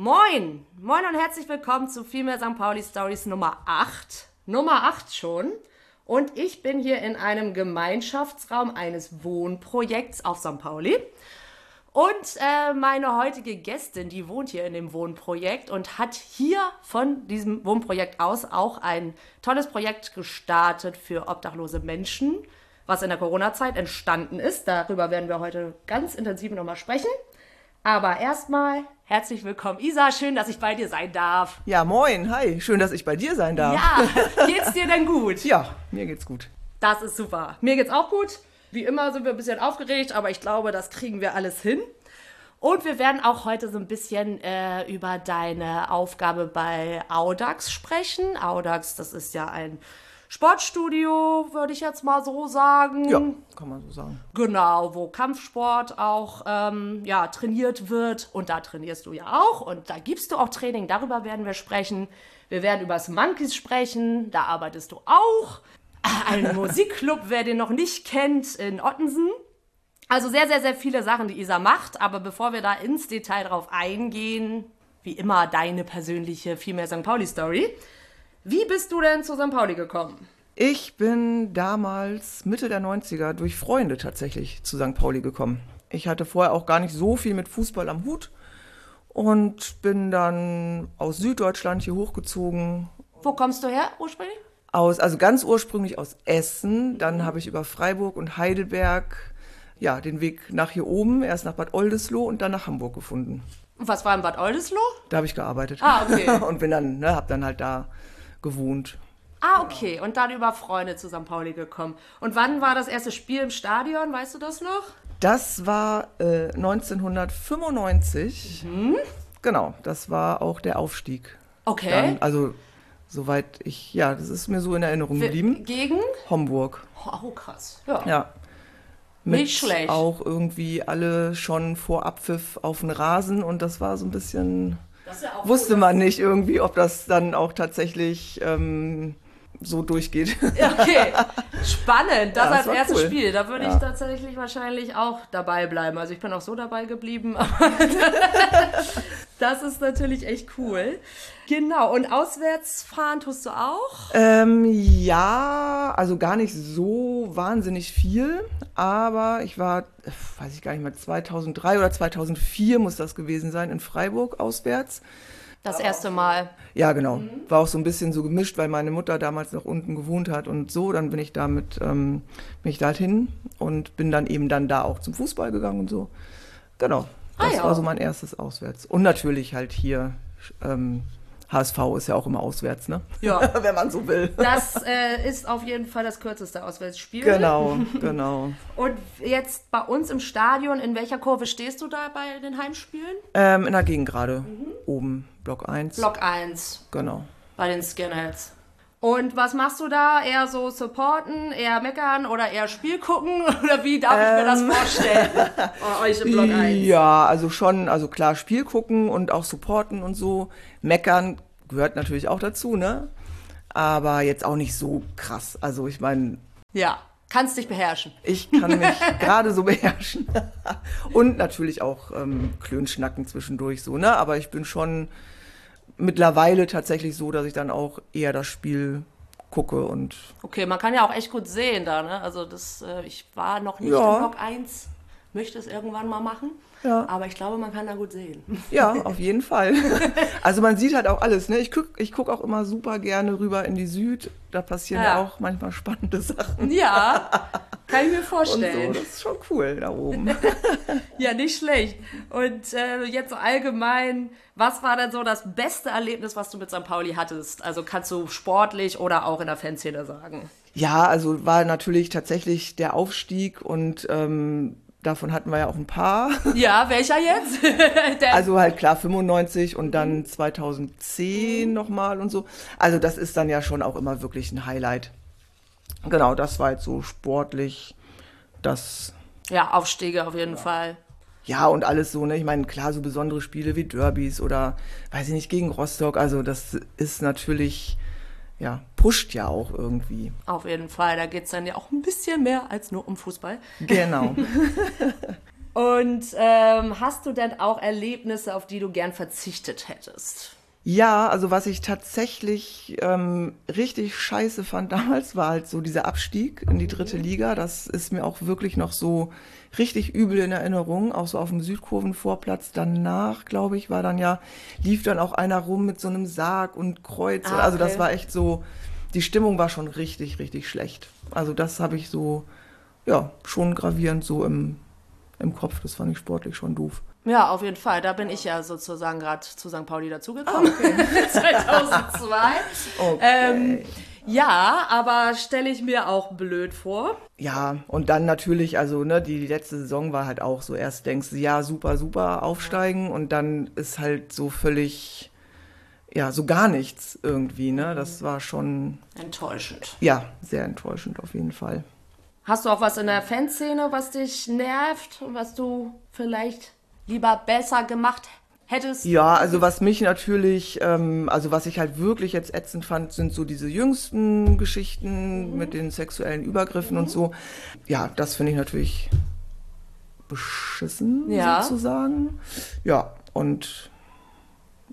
Moin! Moin und herzlich willkommen zu Female St. Pauli Stories Nummer 8. Nummer 8 schon. Und ich bin hier in einem Gemeinschaftsraum eines Wohnprojekts auf St. Pauli. Und äh, meine heutige Gästin, die wohnt hier in dem Wohnprojekt und hat hier von diesem Wohnprojekt aus auch ein tolles Projekt gestartet für obdachlose Menschen, was in der Corona-Zeit entstanden ist. Darüber werden wir heute ganz intensiv nochmal sprechen. Aber erstmal herzlich willkommen, Isa. Schön, dass ich bei dir sein darf. Ja, moin. Hi. Schön, dass ich bei dir sein darf. Ja, geht's dir denn gut? ja, mir geht's gut. Das ist super. Mir geht's auch gut. Wie immer sind wir ein bisschen aufgeregt, aber ich glaube, das kriegen wir alles hin. Und wir werden auch heute so ein bisschen äh, über deine Aufgabe bei Audax sprechen. Audax, das ist ja ein Sportstudio, würde ich jetzt mal so sagen. Ja, kann man so sagen. Genau, wo Kampfsport auch ähm, ja, trainiert wird. Und da trainierst du ja auch. Und da gibst du auch Training. Darüber werden wir sprechen. Wir werden über das Monkeys sprechen. Da arbeitest du auch. Ein Musikclub, wer den noch nicht kennt, in Ottensen. Also sehr, sehr, sehr viele Sachen, die Isa macht. Aber bevor wir da ins Detail drauf eingehen, wie immer deine persönliche Female St. Pauli Story. Wie bist du denn zu St. Pauli gekommen? Ich bin damals Mitte der 90er durch Freunde tatsächlich zu St. Pauli gekommen. Ich hatte vorher auch gar nicht so viel mit Fußball am Hut und bin dann aus Süddeutschland hier hochgezogen. Wo kommst du her ursprünglich? Aus, also ganz ursprünglich aus Essen. Dann habe ich über Freiburg und Heidelberg ja, den Weg nach hier oben, erst nach Bad Oldesloe und dann nach Hamburg gefunden. Und was war in Bad Oldesloe? Da habe ich gearbeitet. Ah, okay. und bin dann, ne, habe dann halt da gewohnt. Ah, okay. Und dann über Freunde zu St. Pauli gekommen. Und wann war das erste Spiel im Stadion? Weißt du das noch? Das war äh, 1995. Mhm. Genau, das war auch der Aufstieg. Okay. Dann, also, soweit ich, ja, das ist mir so in Erinnerung geblieben. Gegen? Homburg. Oh, krass. Ja. Ja. Mit Nicht schlecht. Auch irgendwie alle schon vor Abpfiff auf den Rasen und das war so ein bisschen. Wusste man nicht irgendwie, ob das dann auch tatsächlich ähm, so durchgeht. Okay, spannend. Das Ja, das als erstes cool. Spiel. Da würde ich Ja. tatsächlich wahrscheinlich auch dabei bleiben. Also ich bin auch so dabei geblieben. das ist natürlich echt cool. Genau. Und auswärts fahren tust du auch? Ähm, ja, also gar nicht so wahnsinnig viel, aber ich war, weiß ich gar nicht mehr, 2003 oder 2004 muss das gewesen sein, in Freiburg auswärts. Das erste Mal. Ja, genau. War auch so ein bisschen so gemischt, weil meine Mutter damals noch unten gewohnt hat und so. Dann bin ich damit, ähm, bin ich da halt hin und bin dann eben dann da auch zum Fußball gegangen und so. Genau. Ah, Das ja. war so mein erstes Auswärts. Und natürlich halt hier, ähm, HSV ist ja auch immer auswärts, ne? Ja. Wenn man so will. Das äh, ist auf jeden Fall das kürzeste Auswärtsspiel. Genau, genau. Und jetzt bei uns im Stadion, in welcher Kurve stehst du da bei den Heimspielen? Ähm, in der Gegend gerade. Oben, Block 1. Block 1 Genau. bei den Skinheads. Und was machst du da? Eher so supporten, eher meckern oder eher Spiel gucken? Oder wie darf ich mir das vorstellen? Bei euch im Block 1. Ja, also schon, also klar, Spiel gucken und auch supporten und so. Meckern gehört natürlich auch dazu, ne? Aber jetzt auch nicht so krass. Also ich meine, Ja. Kannst dich beherrschen. Ich kann mich gerade so beherrschen. Und natürlich auch ähm, Klönschnacken zwischendurch so, ne? Aber ich bin schon mittlerweile tatsächlich so, dass ich dann auch eher das Spiel gucke und. Okay, man kann ja auch echt gut sehen da, ne? Also das, äh, ich war noch nicht Ja. im Block 1, möchte es irgendwann mal machen. Ja. Aber ich glaube, man kann da gut sehen. Ja, auf jeden Fall. Also man sieht halt auch alles, ne? Ich guck, ich guck auch immer super gerne rüber in die Süd. Da passieren ja, auch manchmal spannende Sachen. Ja, kann ich mir Und so, vorstellen. das ist schon cool da oben. Ja, nicht schlecht. Und äh, jetzt so allgemein, was war denn so das beste Erlebnis, was du mit St. Pauli hattest? Also kannst du sportlich oder auch in der Fanszene sagen? Ja, also war natürlich tatsächlich der Aufstieg und ähm, davon hatten wir ja auch ein paar. Ja, welcher jetzt? Also halt klar 95 und dann 2010 nochmal und so. Also das ist dann ja schon auch immer wirklich ein Highlight. Genau, das war jetzt so sportlich, das ja, Aufstiege auf jeden Fall. Ja, und alles so, ne? Ich meine, klar, so besondere Spiele wie Derbys oder, weiß ich nicht, gegen Rostock. Also, das ist natürlich, ja, pusht ja auch irgendwie. Auf jeden Fall. Da geht es dann ja auch ein bisschen mehr als nur um Fußball. Genau. Und ähm, hast du denn auch Erlebnisse, auf die du gern verzichtet hättest? Ja, also, was ich tatsächlich ähm, richtig scheiße fand damals, war halt so dieser Abstieg in die dritte Liga. Das ist mir auch wirklich noch so richtig übel in Erinnerung. Auch so auf dem Südkurvenvorplatz. Danach, glaube ich, war dann ja, lief dann auch einer rum mit so einem Sarg und Kreuz. Ah, Also, das okay. war echt so, die Stimmung war schon richtig, richtig schlecht. Also, das habe ich so, ja, schon gravierend so im, im Kopf. Das fand ich sportlich schon doof. Ja, auf jeden Fall. Da bin ich ja sozusagen gerade zu St. Pauli dazugekommen. 2002. Okay. Ähm, ja, aber stelle ich mir auch blöd vor. Ja, und dann natürlich, also ne, die letzte Saison war halt auch so, erst denkst du, ja, super, super, aufsteigen und dann ist halt so völlig, ja, so gar nichts irgendwie, ne? Das war schon, Enttäuschend. ja, sehr enttäuschend auf jeden Fall. Hast du auch was in der Fanszene, was dich nervt und was du vielleicht lieber besser gemacht hättest? Ja, also was mich natürlich, ähm, also was ich halt wirklich jetzt ätzend fand, sind so diese jüngsten Geschichten mit den sexuellen Übergriffen und so. Ja, das finde ich natürlich beschissen, Ja. sozusagen. Ja, und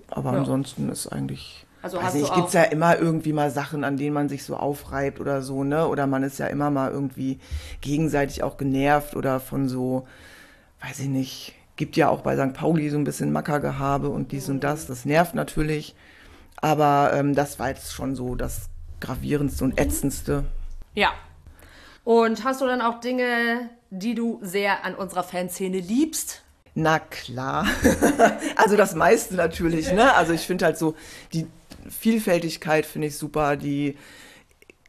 aber Ja. ansonsten ist eigentlich. Also weiß nicht, gibt's ja immer irgendwie mal Sachen, an denen man sich so aufreibt oder so, ne? Oder man ist ja immer mal irgendwie gegenseitig auch genervt oder von so, weiß ich nicht, gibt ja auch bei St. Pauli so ein bisschen Mackergehabe und dies und das. Das nervt natürlich. Aber ähm, das war jetzt schon so das gravierendste und ätzendste. Ja. Und hast du dann auch Dinge, die du sehr an unserer Fanszene liebst? Na klar. also das meiste natürlich, ne? Also ich finde halt so, die Vielfältigkeit finde ich super, die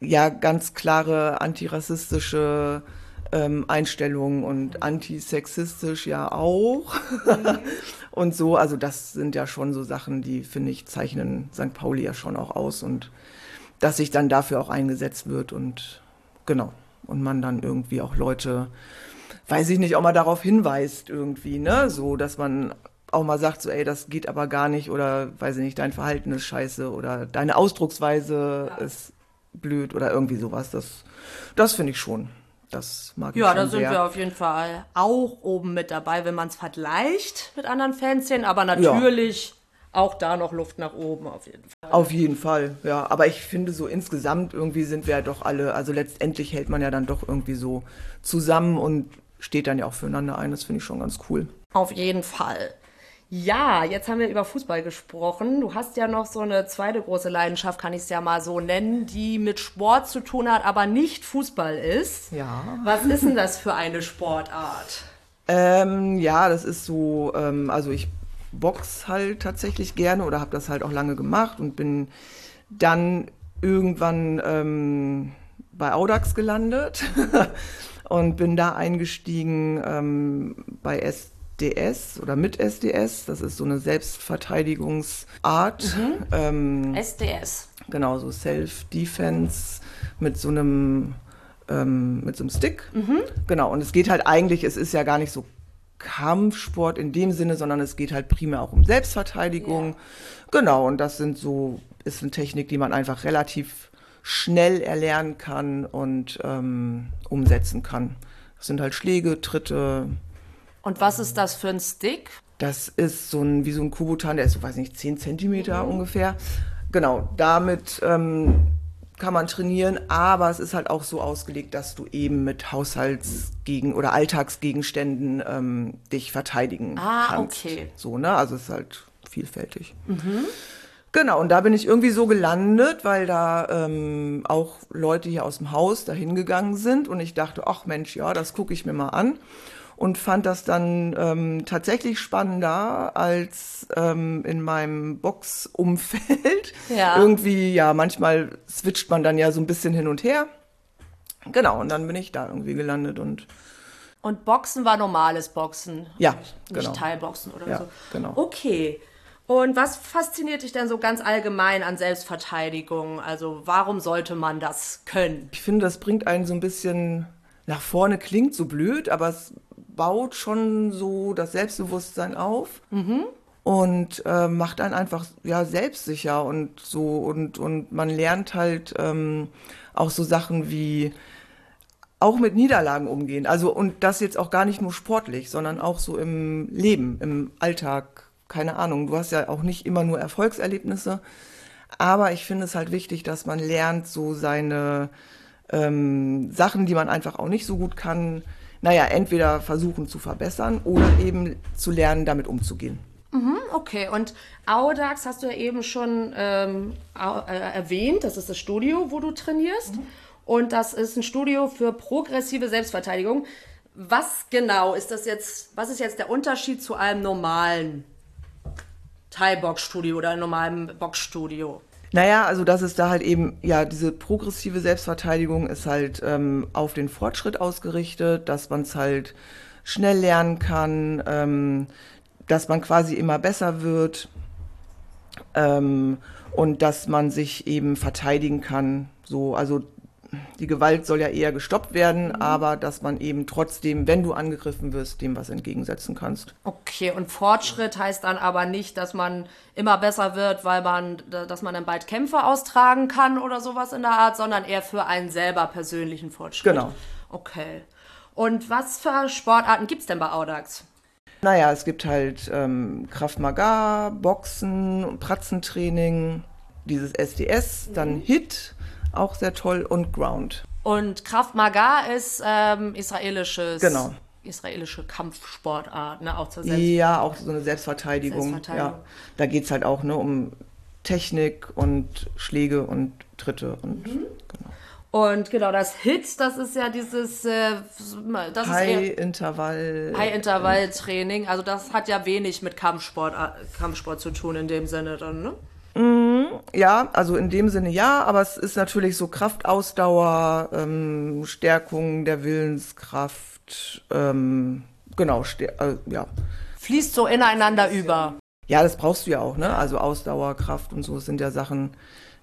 ja ganz klare antirassistische ähm, Einstellung und antisexistisch ja auch. und so, also das sind ja schon so Sachen, die, finde ich, zeichnen St. Pauli ja schon auch aus und dass sich dann dafür auch eingesetzt wird und genau. Und man dann irgendwie auch Leute, weiß ich nicht, auch mal darauf hinweist irgendwie, ne? So, dass man auch mal sagt, so, ey, das geht aber gar nicht oder, weiß ich nicht, dein Verhalten ist scheiße oder deine Ausdrucksweise ist blöd oder irgendwie sowas. Das, das finde ich schon. Das mag ich Ja, da sind sehr. wir auf jeden Fall auch oben mit dabei, wenn man es vergleicht mit anderen Fanszenen. Aber natürlich auch da noch Luft nach oben auf jeden Fall. Auf jeden Fall, ja. Aber ich finde so insgesamt irgendwie sind wir ja doch alle, also letztendlich hält man ja dann doch irgendwie so zusammen und steht dann ja auch füreinander ein. Das finde ich schon ganz cool. Auf jeden Fall. Ja, jetzt haben wir über Fußball gesprochen. Du hast ja noch so eine zweite große Leidenschaft, kann ich es ja mal so nennen, die mit Sport zu tun hat, aber nicht Fußball ist. Ja. Was ist denn das für eine Sportart? Ähm, ja, das ist so, ähm, also ich box halt tatsächlich gerne oder habe das halt auch lange gemacht und bin dann irgendwann ähm, bei Audax gelandet und bin da eingestiegen ähm, bei SDS oder mit SDS. Das ist so eine Selbstverteidigungsart. Ähm, SDS. Genau, so Self-Defense mit so einem ähm, mit so einem Stick. Genau, und es geht halt eigentlich, es ist ja gar nicht so Kampfsport in dem Sinne, sondern es geht halt primär auch um Selbstverteidigung. Genau, und das sind so, ist eine Technik, die man einfach relativ schnell erlernen kann und ähm, umsetzen kann. Das sind halt Schläge, Tritte. Und was ist das für ein Stick? Das ist so ein, wie so ein Kubutan, der ist so, weiß nicht, 10 Zentimeter mhm. ungefähr. Genau, damit ähm, kann man trainieren, aber es ist halt auch so ausgelegt, dass du eben mit Haushaltsgegen oder Alltagsgegenständen ähm, dich verteidigen ah, kannst. Okay. So, ne? Also es ist halt vielfältig. Mhm. Genau, und da bin ich irgendwie so gelandet, weil da ähm, auch Leute hier aus dem Haus dahin gegangen sind und ich dachte, ach Mensch, ja, das gucke ich mir mal an und fand das dann ähm, tatsächlich spannender als ähm, in meinem Boxumfeld. Ja. Irgendwie, ja, manchmal switcht man dann ja so ein bisschen hin und her. Genau, und dann bin ich da irgendwie gelandet und und Boxen war normales Boxen. Ja, nicht genau. Teilboxen oder ja, so. Genau. Okay. Und was fasziniert dich denn so ganz allgemein an Selbstverteidigung? Also warum sollte man das können? Ich finde, das bringt einen so ein bisschen nach vorne, klingt so blöd, aber es baut schon so das Selbstbewusstsein auf. Mhm. Und äh, macht einen einfach ja selbstsicher und so und und man lernt halt ähm, auch so Sachen wie auch mit Niederlagen umgehen. Also und das jetzt auch gar nicht nur sportlich, sondern auch so im Leben, im Alltag keine Ahnung, du hast ja auch nicht immer nur Erfolgserlebnisse, aber ich finde es halt wichtig, dass man lernt, so seine ähm, Sachen, die man einfach auch nicht so gut kann, naja, entweder versuchen zu verbessern oder eben zu lernen, damit umzugehen. Mhm, okay, und Audax hast du ja eben schon ähm, äh, erwähnt, das ist das Studio, wo du trainierst. Mhm. Und das ist ein Studio für progressive Selbstverteidigung. Was genau ist das jetzt, was ist jetzt der Unterschied zu einem normalen Thai-Boxstudio oder einem normalen Boxstudio? Naja, also das ist da halt eben, ja, diese progressive Selbstverteidigung ist halt ähm, auf den Fortschritt ausgerichtet, dass man es halt schnell lernen kann, ähm, dass man quasi immer besser wird ähm, und dass man sich eben verteidigen kann. So, also die Gewalt soll ja eher gestoppt werden, mhm. aber dass man eben trotzdem, wenn du angegriffen wirst, dem was entgegensetzen kannst. Okay, und Fortschritt heißt dann aber nicht, dass man immer besser wird, weil man, dass man dann bald Kämpfe austragen kann oder sowas in der Art, sondern eher für einen selber persönlichen Fortschritt. Genau. Okay. Und was für Sportarten gibt es denn bei Audax? Naja, es gibt halt ähm, Kraft Maga, Boxen, Pratzentraining, dieses SDS, dann mhm. HIT auch sehr toll und Ground. Und Kraft Maga ist ähm, israelisches. Genau. Israelische Kampfsportart, ne? Auch zur Selbst Ja, auch so eine Selbstverteidigung. Selbstverteidigung. Ja. Da geht es halt auch ne, um Technik und Schläge und Tritte und mhm. genau. Und genau, das Hit, das ist ja dieses äh, High-Intervall. High-Intervall-Training. Also das hat ja wenig mit Kampfsport, äh, Kampfsport zu tun in dem Sinne dann, ne? Mhm, ja, also in dem Sinne ja, aber es ist natürlich so Kraftausdauer, ähm, Stärkung der Willenskraft, ähm, genau, äh, ja. Fließt so ineinander über. Ja, das brauchst du ja auch, ne? Also Ausdauer, Kraft und so sind ja Sachen,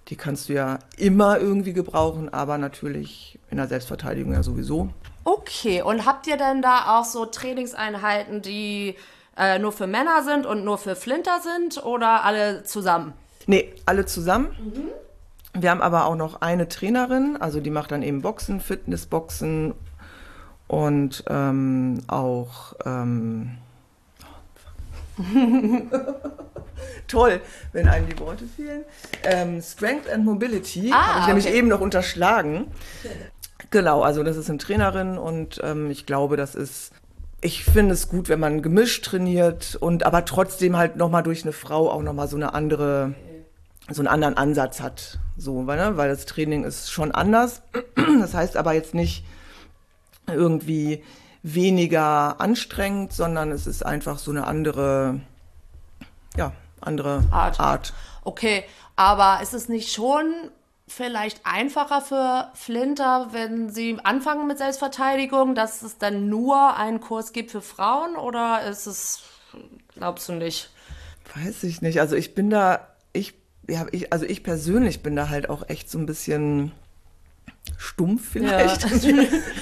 die kannst du ja immer irgendwie gebrauchen, aber natürlich in der Selbstverteidigung ja sowieso. Okay, und habt ihr denn da auch so Trainingseinheiten, die äh, nur für Männer sind und nur für Flinter sind oder alle zusammen? Nee, alle zusammen. Mhm. Wir haben aber auch noch eine Trainerin, also die macht dann eben Boxen, Fitnessboxen und ähm, auch ähm, Toll, wenn einem die Worte fehlen. Ähm, Strength and Mobility ah, habe ich nämlich eben noch unterschlagen. Genau, also das ist eine Trainerin und ähm, ich glaube, das ist ich finde es gut, wenn man gemischt trainiert und aber trotzdem halt nochmal durch eine Frau auch nochmal so eine andere so einen anderen Ansatz hat. So, weil, ne? weil das Training ist schon anders. Das heißt aber jetzt nicht irgendwie weniger anstrengend, sondern es ist einfach so eine andere, ja, andere Art. Art. Okay, aber ist es nicht schon vielleicht einfacher für Flinter, wenn sie anfangen mit Selbstverteidigung, dass es dann nur einen Kurs gibt für Frauen oder ist es, glaubst du nicht? Weiß ich nicht. Also ich bin da, ich ja, ich, also ich persönlich bin da halt auch echt so ein bisschen stumpf vielleicht. Ja.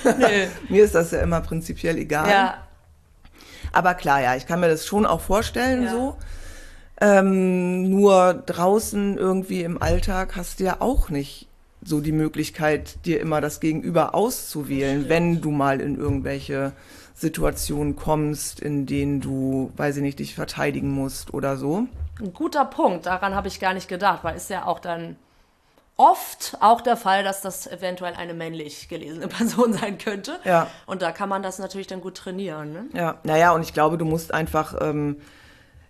mir ist das ja immer prinzipiell egal. Ja. Aber klar, ja, ich kann mir das schon auch vorstellen ja. so. Ähm, nur draußen irgendwie im Alltag hast du ja auch nicht so die Möglichkeit, dir immer das Gegenüber auszuwählen, wenn du mal in irgendwelche Situationen kommst, in denen du, weiß ich nicht, dich verteidigen musst oder so. Ein guter Punkt, daran habe ich gar nicht gedacht, weil ist ja auch dann oft auch der Fall, dass das eventuell eine männlich gelesene Person sein könnte. Ja. Und da kann man das natürlich dann gut trainieren. Ne? Ja, naja, und ich glaube, du musst einfach, ähm,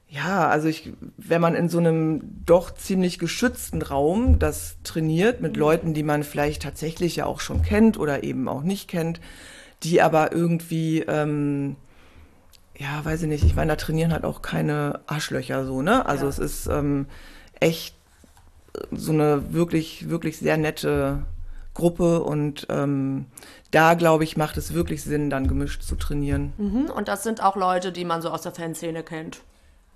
ja, also ich, wenn man in so einem doch ziemlich geschützten Raum das trainiert mit Leuten, die man vielleicht tatsächlich ja auch schon kennt oder eben auch nicht kennt, die aber irgendwie, ähm, ja, weiß ich nicht, ich meine, da trainieren halt auch keine Arschlöcher so, ne? Also Ja. es ist ähm, echt so eine wirklich, wirklich sehr nette Gruppe und ähm, da, glaube ich, macht es wirklich Sinn, dann gemischt zu trainieren. Mhm. Und das sind auch Leute, die man so aus der Fanszene kennt.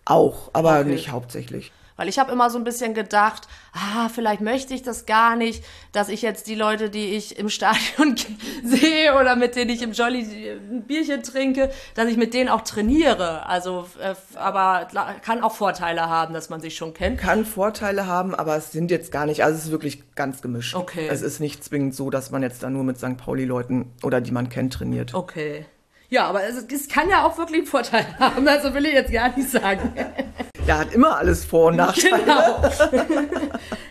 Auch, aber Okay. nicht hauptsächlich. Weil ich habe immer so ein bisschen gedacht, ah, vielleicht möchte ich das gar nicht, dass ich jetzt die Leute, die ich im Stadion sehe oder mit denen ich im Jolly ein Bierchen trinke, dass ich mit denen auch trainiere. Also, äh, aber kann auch Vorteile haben, dass man sich schon kennt. Kann Vorteile haben, aber es sind jetzt gar nicht, also es ist wirklich ganz gemischt. Okay. Es ist nicht zwingend so, dass man jetzt da nur mit St. Pauli-Leuten oder die man kennt trainiert. Okay. Ja, aber es, es kann ja auch wirklich einen Vorteil haben, also will ich jetzt gar nicht sagen. Ja, hat immer alles Vor- und Nachteile. Genau.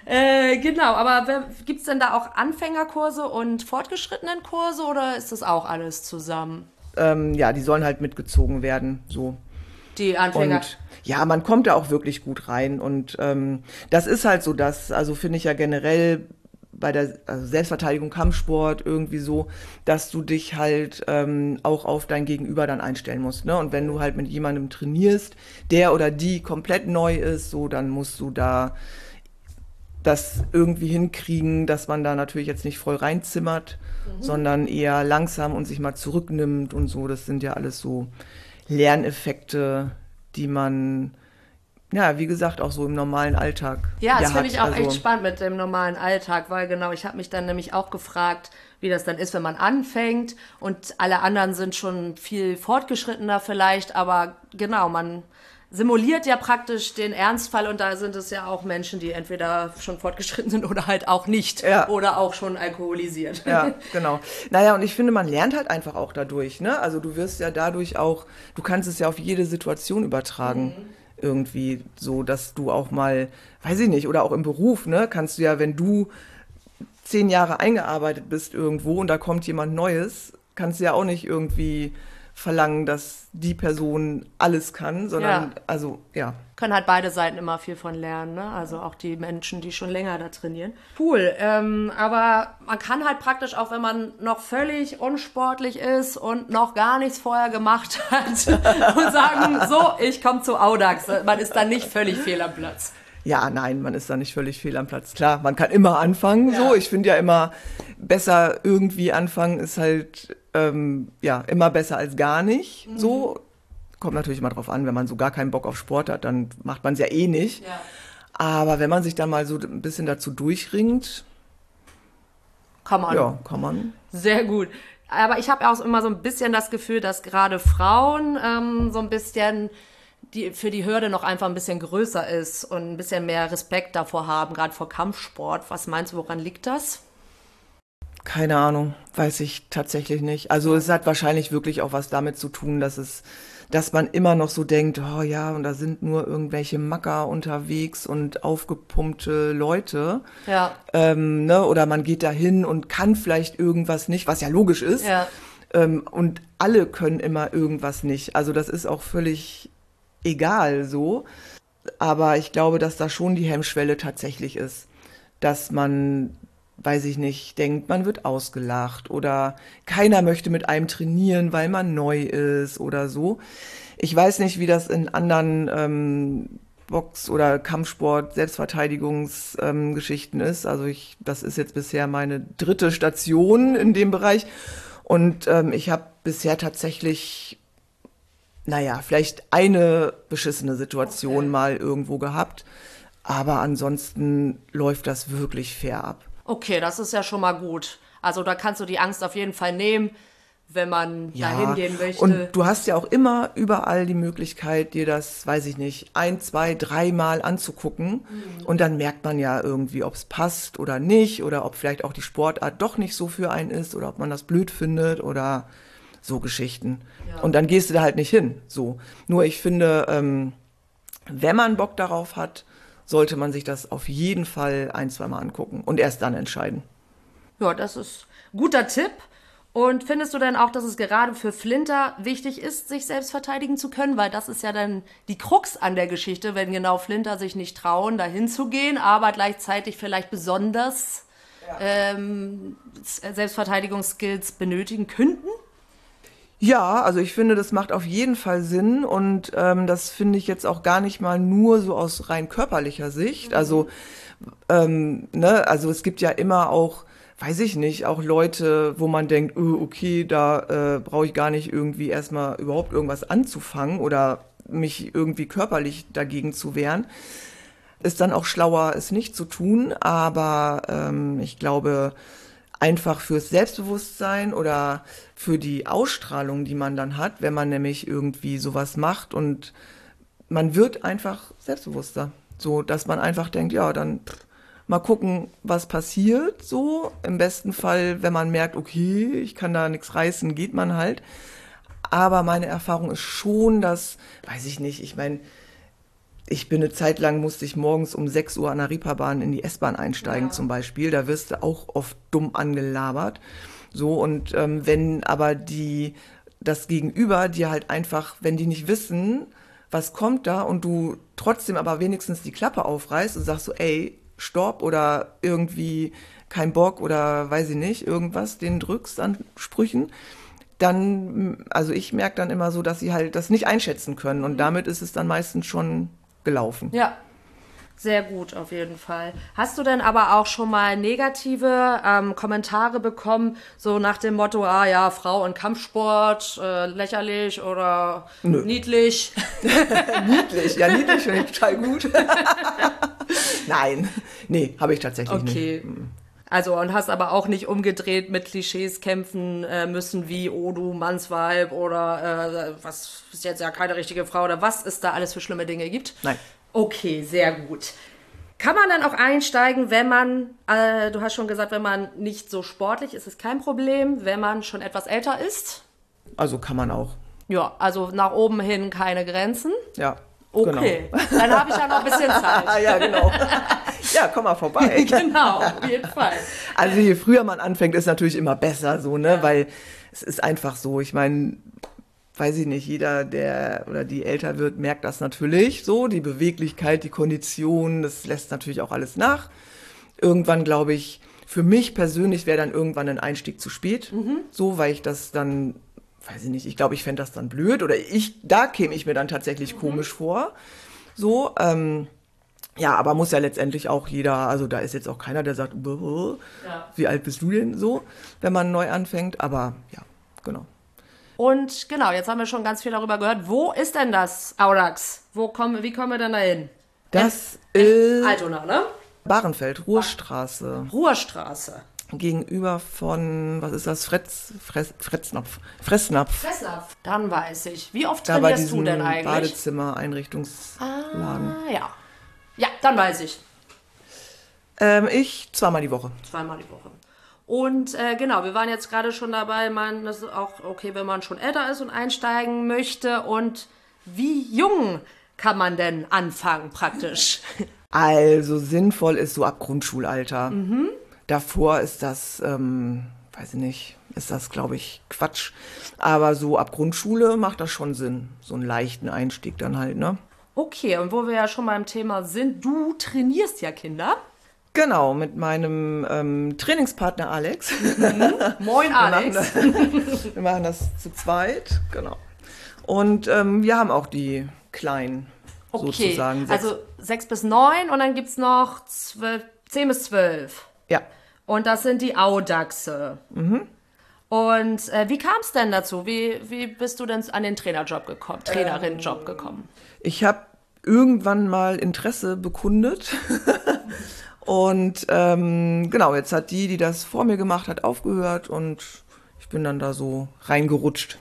äh, genau, aber gibt es denn da auch Anfängerkurse und fortgeschrittenen Kurse oder ist das auch alles zusammen? Ähm, ja, die sollen halt mitgezogen werden, so. Die Anfänger. Und ja, man kommt da auch wirklich gut rein. Und ähm, das ist halt so, dass, also finde ich ja generell bei der also Selbstverteidigung, Kampfsport irgendwie so, dass du dich halt ähm, auch auf dein Gegenüber dann einstellen musst. Ne? Und wenn du halt mit jemandem trainierst, der oder die komplett neu ist, so, dann musst du da das irgendwie hinkriegen, dass man da natürlich jetzt nicht voll reinzimmert, sondern eher langsam und sich mal zurücknimmt und so. Das sind ja alles so Lerneffekte, die man, ja, wie gesagt, auch so im normalen Alltag. Ja, das finde ich auch Also, echt spannend mit dem normalen Alltag, weil genau, ich habe mich dann nämlich auch gefragt, wie das dann ist, wenn man anfängt und alle anderen sind schon viel fortgeschrittener vielleicht, aber genau, man simuliert ja praktisch den Ernstfall und da sind es ja auch Menschen, die entweder schon fortgeschritten sind oder halt auch nicht Ja. oder auch schon alkoholisiert. Ja, genau. Naja, und ich finde, man lernt halt einfach auch dadurch, ne? Also du wirst ja dadurch auch, du kannst es ja auf jede Situation übertragen. Irgendwie so, dass du auch mal, weiß ich nicht, oder auch im Beruf, ne, kannst du ja, wenn du zehn Jahre eingearbeitet bist irgendwo und da kommt jemand Neues, kannst du ja auch nicht irgendwie verlangen, dass die Person alles kann, sondern, Ja. also, ja. können halt beide Seiten immer viel von lernen, ne? Also auch die Menschen, die schon länger da trainieren. Cool. Ähm, aber man kann halt praktisch auch, wenn man noch völlig unsportlich ist und noch gar nichts vorher gemacht hat und sagen, so, ich komme zu Audax. Man ist dann nicht völlig fehl am Platz. Ja, nein, man ist da nicht völlig fehl am Platz. Klar, man kann immer anfangen. So, ich finde ja immer besser irgendwie anfangen ist halt ähm, ja immer besser als gar nicht. So kommt natürlich immer drauf an, wenn man so gar keinen Bock auf Sport hat, dann macht man es ja eh nicht. Ja. Aber wenn man sich dann mal so ein bisschen dazu durchringt, Kann man. ja, kann man. Sehr gut. Aber ich habe auch immer so ein bisschen das Gefühl, dass gerade Frauen ähm, so ein bisschen die für die Hürde noch einfach ein bisschen größer ist und ein bisschen mehr Respekt davor haben, gerade vor Kampfsport. Was meinst du, woran liegt das? Keine Ahnung, weiß ich tatsächlich nicht. Also es hat wahrscheinlich wirklich auch was damit zu tun, dass es, dass man immer noch so denkt, oh ja, und da sind nur irgendwelche Macker unterwegs und aufgepumpte Leute. Ja. Ähm, ne? Oder man geht da hin und kann vielleicht irgendwas nicht, was ja logisch ist. Ja. Ähm, und alle können immer irgendwas nicht. Also das ist auch völlig egal so. Aber ich glaube, dass da schon die Hemmschwelle tatsächlich ist, dass man, weiß ich nicht, denkt, man wird ausgelacht oder keiner möchte mit einem trainieren, weil man neu ist oder so. Ich weiß nicht, wie das in anderen ähm, Box- oder Kampfsport, Selbstverteidigungsgeschichten ähm, ist. Also ich, das ist jetzt bisher meine dritte Station in dem Bereich. Und ähm, ich habe bisher tatsächlich, naja, vielleicht eine beschissene Situation Okay. mal irgendwo gehabt. Aber ansonsten läuft das wirklich fair ab. Okay, das ist ja schon mal gut. Also da kannst du die Angst auf jeden Fall nehmen. wenn man ja, dahin gehen möchte. Und du hast ja auch immer überall die Möglichkeit, dir das, weiß ich nicht, ein, zwei, dreimal anzugucken. Mhm. Und dann merkt man ja irgendwie, ob es passt oder nicht, oder ob vielleicht auch die Sportart doch nicht so für einen ist, oder ob man das blöd findet oder so Geschichten. Ja. Und dann gehst du da halt nicht hin. So. Nur ich finde, ähm, wenn man Bock darauf hat, sollte man sich das auf jeden Fall ein, zweimal angucken und erst dann entscheiden. Ja, das ist guter Tipp. Und findest du denn auch, dass es gerade für Flinter wichtig ist, sich selbst verteidigen zu können? Weil das ist ja dann die Krux an der Geschichte, wenn genau Flinter sich nicht trauen, dahin zu gehen, aber gleichzeitig vielleicht besonders ja. ähm, Selbstverteidigungsskills benötigen könnten? Ja, also ich finde, das macht auf jeden Fall Sinn und ähm, das finde ich jetzt auch gar nicht mal nur so aus rein körperlicher Sicht. Mhm. Also, ähm, ne, also es gibt ja immer auch, weiß ich nicht, auch Leute, wo man denkt, oh, okay, da äh, brauche ich gar nicht irgendwie erstmal überhaupt irgendwas anzufangen oder mich irgendwie körperlich dagegen zu wehren. Ist dann auch schlauer, es nicht zu tun, aber ähm, ich glaube, einfach fürs Selbstbewusstsein oder für die Ausstrahlung, die man dann hat, wenn man nämlich irgendwie sowas macht und man wird einfach selbstbewusster. So, dass man einfach denkt, ja, dann mal gucken, was passiert. So, im besten Fall, wenn man merkt, okay, ich kann da nichts reißen, geht man halt. Aber meine Erfahrung ist schon, dass, weiß ich nicht, ich meine, ich bin eine Zeit lang, musste ich morgens um 6 Uhr an der Reeperbahn in die S-Bahn einsteigen ja. zum Beispiel. Da wirst du auch oft dumm angelabert. So, und ähm, wenn aber die, das Gegenüber dir halt einfach, wenn die nicht wissen, was kommt da und du trotzdem aber wenigstens die Klappe aufreißt und sagst so, ey, stopp oder irgendwie kein Bock oder weiß ich nicht, irgendwas, den drückst an Sprüchen, dann, also ich merke dann immer so, dass sie halt das nicht einschätzen können und mhm. damit ist es dann meistens schon gelaufen. Ja. Sehr gut, auf jeden Fall. Hast du denn aber auch schon mal negative ähm, Kommentare bekommen, so nach dem Motto, ah ja, Frau und Kampfsport, äh, lächerlich oder Nö. niedlich? niedlich, ja, niedlich finde ich total gut. Nein, nee, habe ich tatsächlich okay. nicht. Mhm. Also und hast aber auch nicht umgedreht mit Klischees kämpfen äh, müssen wie oh du Mannsweib oder äh, was ist jetzt ja keine richtige Frau oder was es da alles für schlimme Dinge gibt. Nein. Okay, sehr gut. Kann man dann auch einsteigen, wenn man, äh, du hast schon gesagt, wenn man nicht so sportlich ist, ist kein Problem, wenn man schon etwas älter ist? Also kann man auch. Ja, also nach oben hin keine Grenzen. Ja. Okay, genau. dann habe ich ja noch ein bisschen Zeit. ja, genau. Ja, komm mal vorbei. genau, auf jeden Fall. Also je früher man anfängt, ist natürlich immer besser so, ne? Ja. Weil es ist einfach so. Ich meine, weiß ich nicht, jeder, der oder die älter wird, merkt das natürlich so. Die Beweglichkeit, die Kondition, das lässt natürlich auch alles nach. Irgendwann glaube ich, für mich persönlich wäre dann irgendwann ein Einstieg zu spät. Mhm. So, weil ich das dann weiß ich nicht, ich glaube, ich fände das dann blöd oder ich, da käme ich mir dann tatsächlich mhm. komisch vor. So, ähm, ja, aber muss ja letztendlich auch jeder, also da ist jetzt auch keiner, der sagt, ja. wie alt bist du denn so, wenn man neu anfängt, aber ja, genau. Und genau, jetzt haben wir schon ganz viel darüber gehört. Wo ist denn das Audax? Wo kommen, wie kommen wir denn da hin? Das in, in ist Altona, ne? Bahrenfeld, Ruhrstraße. Ruhrstraße gegenüber von, was ist das, Fretz, Fress, Fretznapf, Fressnapf. Fressnapf, dann weiß ich. Wie oft da trainierst du denn eigentlich? Badezimmer, Einrichtungsladen. Ah, ja. Ja, dann weiß ich. Ähm, ich zweimal die Woche. Zweimal die Woche. Und äh, genau, wir waren jetzt gerade schon dabei, man, das ist auch okay, wenn man schon älter ist und einsteigen möchte. Und wie jung kann man denn anfangen praktisch? Also sinnvoll ist so ab Grundschulalter. Mhm. Davor ist das, ähm, weiß ich nicht, ist das, glaube ich, Quatsch. Aber so ab Grundschule macht das schon Sinn. So einen leichten Einstieg dann halt, ne? Okay, und wo wir ja schon beim Thema sind, du trainierst ja Kinder. Genau, mit meinem ähm, Trainingspartner Alex. Mhm. Moin, Alex. Wir machen, das, wir machen das zu zweit, genau. Und ähm, wir haben auch die Kleinen, okay. sozusagen. Sechs. Also sechs bis neun und dann gibt es noch zwölf, zehn bis zwölf. Ja. Und das sind die Audachse. Mhm. Und äh, wie kam es denn dazu? Wie, wie bist du denn an den Trainerjob gekommen, Trainerin-Job gekommen? Ich habe irgendwann mal Interesse bekundet. und ähm, genau, jetzt hat die, die das vor mir gemacht hat, aufgehört und ich bin dann da so reingerutscht.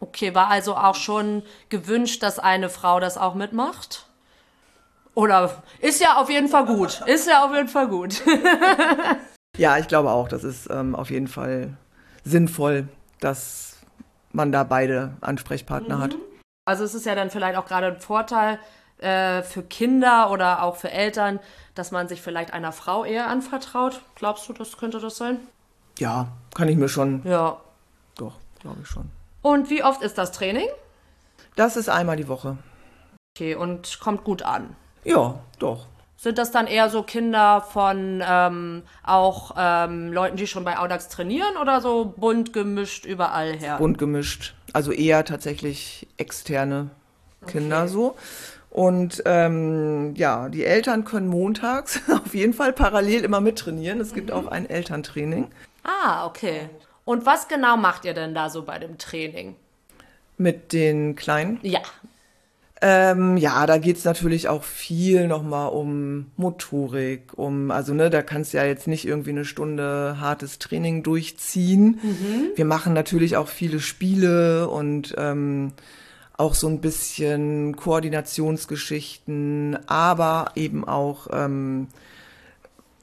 Okay, war also auch schon gewünscht, dass eine Frau das auch mitmacht? Oder ist ja auf jeden Fall gut. Ist ja auf jeden Fall gut. ja, ich glaube auch, das ist ähm, auf jeden Fall sinnvoll, dass man da beide Ansprechpartner mhm. hat. Also es ist ja dann vielleicht auch gerade ein Vorteil äh, für Kinder oder auch für Eltern, dass man sich vielleicht einer Frau eher anvertraut. Glaubst du, das könnte das sein? Ja, kann ich mir schon. Ja. Doch, glaube ich schon. Und wie oft ist das Training? Das ist einmal die Woche. Okay, und kommt gut an. Ja, doch. Sind das dann eher so Kinder von ähm, auch ähm, Leuten, die schon bei Audax trainieren oder so bunt gemischt überall her? Bunt gemischt. Also eher tatsächlich externe Kinder okay. so. Und ähm, ja, die Eltern können montags auf jeden Fall parallel immer mittrainieren. Es gibt mhm. auch ein Elterntraining. Ah, okay. Und was genau macht ihr denn da so bei dem Training? Mit den Kleinen? Ja. Ähm, ja, da geht's natürlich auch viel nochmal um Motorik, um, also ne, da kannst du ja jetzt nicht irgendwie eine Stunde hartes Training durchziehen. Mhm. Wir machen natürlich auch viele Spiele und ähm, auch so ein bisschen Koordinationsgeschichten, aber eben auch ähm,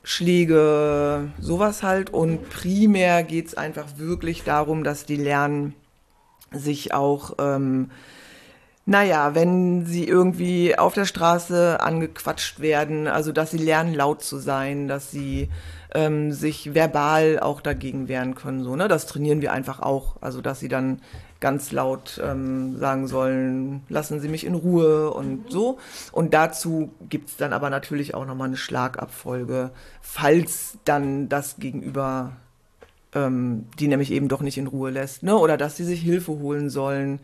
Schläge, sowas halt. Und primär geht's einfach wirklich darum, dass die lernen, sich auch ähm, naja, wenn sie irgendwie auf der Straße angequatscht werden, also dass sie lernen, laut zu sein, dass sie ähm, sich verbal auch dagegen wehren können, so, ne? Das trainieren wir einfach auch. Also dass sie dann ganz laut ähm, sagen sollen, lassen Sie mich in Ruhe und so. Und dazu gibt's dann aber natürlich auch nochmal eine Schlagabfolge, falls dann das Gegenüber ähm, die nämlich eben doch nicht in Ruhe lässt, ne? Oder dass sie sich Hilfe holen sollen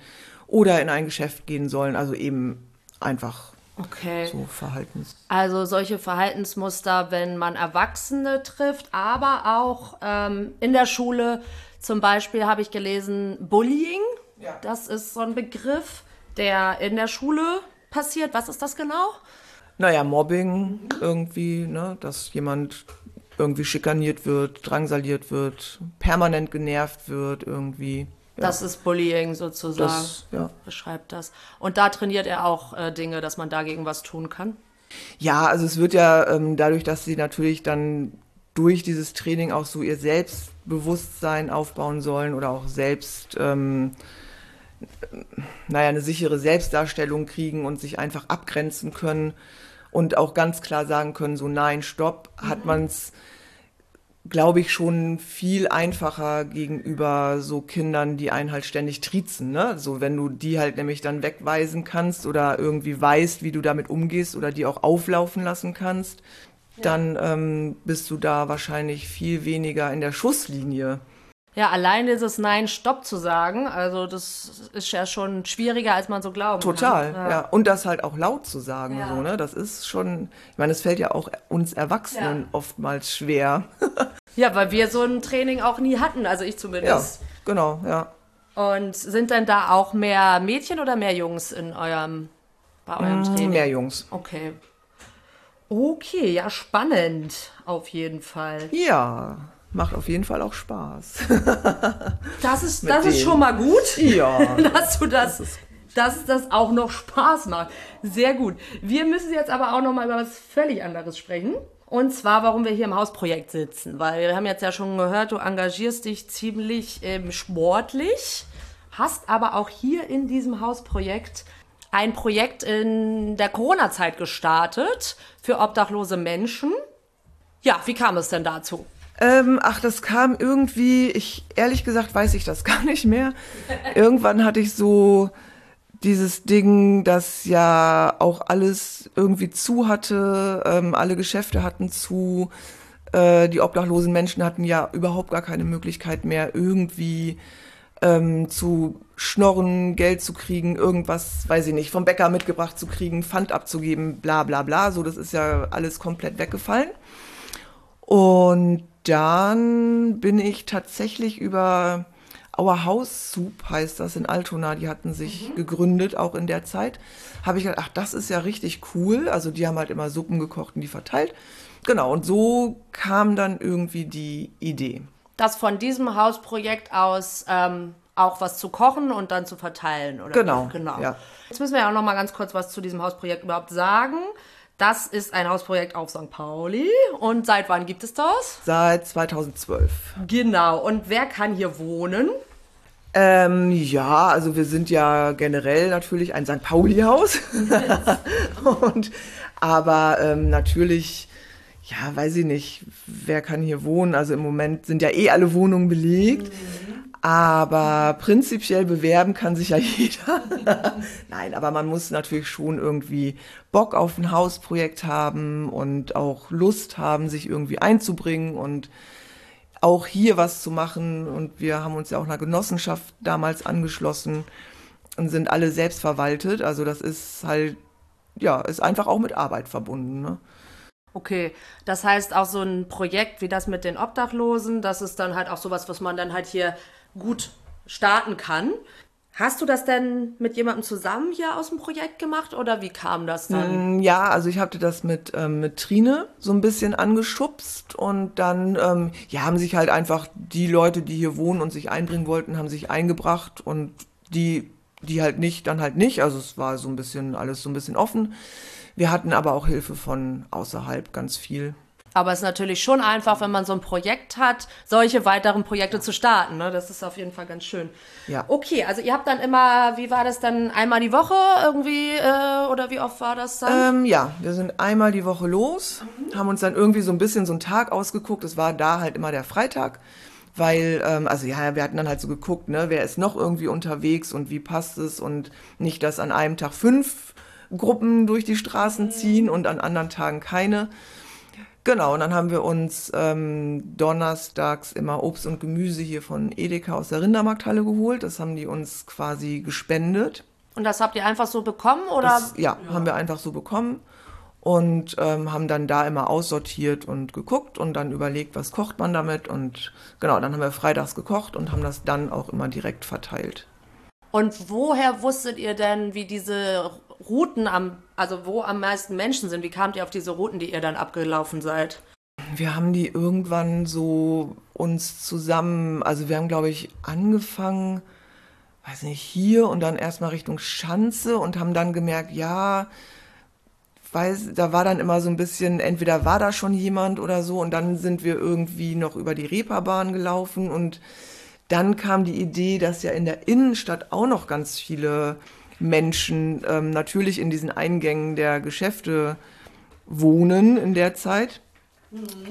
oder in ein Geschäft gehen sollen. Also eben einfach okay. so Verhaltens. Also solche Verhaltensmuster, wenn man Erwachsene trifft, aber auch ähm, in der Schule. Zum Beispiel habe ich gelesen Bullying. Ja. Das ist so ein Begriff, der in der Schule passiert. Was ist das genau? Naja, Mobbing irgendwie, ne? dass jemand irgendwie schikaniert wird, drangsaliert wird, permanent genervt wird irgendwie. Das ist Bullying sozusagen. Das, ja. Beschreibt das. Und da trainiert er auch äh, Dinge, dass man dagegen was tun kann? Ja, also es wird ja ähm, dadurch, dass sie natürlich dann durch dieses Training auch so ihr Selbstbewusstsein aufbauen sollen oder auch selbst, ähm, naja, eine sichere Selbstdarstellung kriegen und sich einfach abgrenzen können und auch ganz klar sagen können, so nein, stopp, hat mhm. man es glaube ich, schon viel einfacher gegenüber so Kindern, die einen halt ständig triezen. Ne? So, wenn du die halt nämlich dann wegweisen kannst oder irgendwie weißt, wie du damit umgehst oder die auch auflaufen lassen kannst, ja. dann ähm, bist du da wahrscheinlich viel weniger in der Schusslinie. Ja, allein dieses Nein, Stopp zu sagen, also das ist ja schon schwieriger, als man so glaubt. Total, ja. ja. Und das halt auch laut zu sagen, ja. so, ne? Das ist schon, ich meine, es fällt ja auch uns Erwachsenen ja. oftmals schwer. ja, weil wir so ein Training auch nie hatten, also ich zumindest. Ja, genau, ja. Und sind denn da auch mehr Mädchen oder mehr Jungs in eurem, bei eurem mm, Training? Mehr Jungs. Okay. Okay, ja, spannend, auf jeden Fall. Ja macht auf jeden Fall auch Spaß. das ist, das ist schon mal gut. Ja. dass du das, das dass das auch noch Spaß macht. Sehr gut. Wir müssen jetzt aber auch noch mal über was völlig anderes sprechen. Und zwar, warum wir hier im Hausprojekt sitzen. Weil wir haben jetzt ja schon gehört, du engagierst dich ziemlich ähm, sportlich, hast aber auch hier in diesem Hausprojekt ein Projekt in der Corona-Zeit gestartet für obdachlose Menschen. Ja, wie kam es denn dazu? Ähm, ach, das kam irgendwie, ich ehrlich gesagt weiß ich das gar nicht mehr. Irgendwann hatte ich so dieses Ding, dass ja auch alles irgendwie zu hatte, ähm, alle Geschäfte hatten zu, äh, die obdachlosen Menschen hatten ja überhaupt gar keine Möglichkeit mehr irgendwie ähm, zu schnorren, Geld zu kriegen, irgendwas, weiß ich nicht, vom Bäcker mitgebracht zu kriegen, Pfand abzugeben, bla bla bla. So, das ist ja alles komplett weggefallen. Und dann bin ich tatsächlich über Our House Soup heißt das in Altona, die hatten sich mhm. gegründet, auch in der Zeit. Habe ich gedacht, ach, das ist ja richtig cool. Also die haben halt immer Suppen gekocht und die verteilt. Genau, und so kam dann irgendwie die Idee. Das von diesem Hausprojekt aus ähm, auch was zu kochen und dann zu verteilen, oder? Genau. genau. Ja. Jetzt müssen wir ja auch noch mal ganz kurz was zu diesem Hausprojekt überhaupt sagen. Das ist ein Hausprojekt auf St. Pauli. Und seit wann gibt es das? Seit 2012. Genau. Und wer kann hier wohnen? Ähm, ja, also wir sind ja generell natürlich ein St. Pauli-Haus. Und aber ähm, natürlich, ja, weiß ich nicht, wer kann hier wohnen? Also im Moment sind ja eh alle Wohnungen belegt. Aber prinzipiell bewerben kann sich ja jeder. Nein, aber man muss natürlich schon irgendwie Bock auf ein Hausprojekt haben und auch Lust haben, sich irgendwie einzubringen und auch hier was zu machen. Und wir haben uns ja auch einer Genossenschaft damals angeschlossen und sind alle selbst verwaltet. Also das ist halt, ja, ist einfach auch mit Arbeit verbunden. Ne? Okay, das heißt auch so ein Projekt wie das mit den Obdachlosen, das ist dann halt auch sowas, was man dann halt hier gut starten kann. Hast du das denn mit jemandem zusammen hier aus dem Projekt gemacht oder wie kam das dann? Mm, Ja, also ich hatte das mit, ähm, mit Trine so ein bisschen angeschubst und dann ähm, ja, haben sich halt einfach die Leute, die hier wohnen und sich einbringen wollten, haben sich eingebracht und die, die halt nicht, dann halt nicht. Also es war so ein bisschen alles so ein bisschen offen. Wir hatten aber auch Hilfe von außerhalb ganz viel. Aber es ist natürlich schon einfach, wenn man so ein Projekt hat, solche weiteren Projekte zu starten. Ne? Das ist auf jeden Fall ganz schön. Ja. Okay, also ihr habt dann immer, wie war das dann, einmal die Woche irgendwie äh, oder wie oft war das dann? Ähm, ja, wir sind einmal die Woche los, haben uns dann irgendwie so ein bisschen so einen Tag ausgeguckt. Es war da halt immer der Freitag, weil, ähm, also ja, wir hatten dann halt so geguckt, ne, wer ist noch irgendwie unterwegs und wie passt es und nicht, dass an einem Tag fünf Gruppen durch die Straßen ziehen und an anderen Tagen keine. Genau, und dann haben wir uns ähm, donnerstags immer Obst und Gemüse hier von Edeka aus der Rindermarkthalle geholt. Das haben die uns quasi gespendet. Und das habt ihr einfach so bekommen oder? Das, ja, haben wir einfach so bekommen und ähm, haben dann da immer aussortiert und geguckt und dann überlegt, was kocht man damit. Und genau, dann haben wir freitags gekocht und haben das dann auch immer direkt verteilt. Und woher wusstet ihr denn, wie diese Routen am, also wo am meisten Menschen sind? Wie kamt ihr auf diese Routen, die ihr dann abgelaufen seid? Wir haben die irgendwann so uns zusammen, also wir haben, glaube ich, angefangen, weiß nicht, hier und dann erstmal Richtung Schanze und haben dann gemerkt, ja, weiß, da war dann immer so ein bisschen, entweder war da schon jemand oder so und dann sind wir irgendwie noch über die Reeperbahn gelaufen und dann kam die Idee, dass ja in der Innenstadt auch noch ganz viele Menschen ähm, natürlich in diesen Eingängen der Geschäfte wohnen in der Zeit.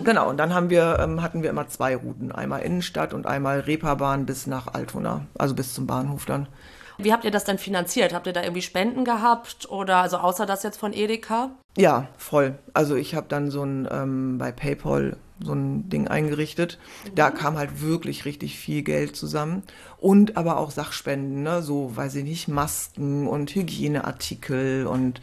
Genau, und dann haben wir, ähm, hatten wir immer zwei Routen. Einmal Innenstadt und einmal Reeperbahn bis nach Altona, also bis zum Bahnhof dann. Wie habt ihr das denn finanziert? Habt ihr da irgendwie Spenden gehabt oder also außer das jetzt von Edeka? Ja, voll. Also ich habe dann so ein ähm, bei PayPal so ein Ding eingerichtet. Da kam halt wirklich richtig viel Geld zusammen und aber auch Sachspenden, ne? so weiß ich nicht, Masken und Hygieneartikel und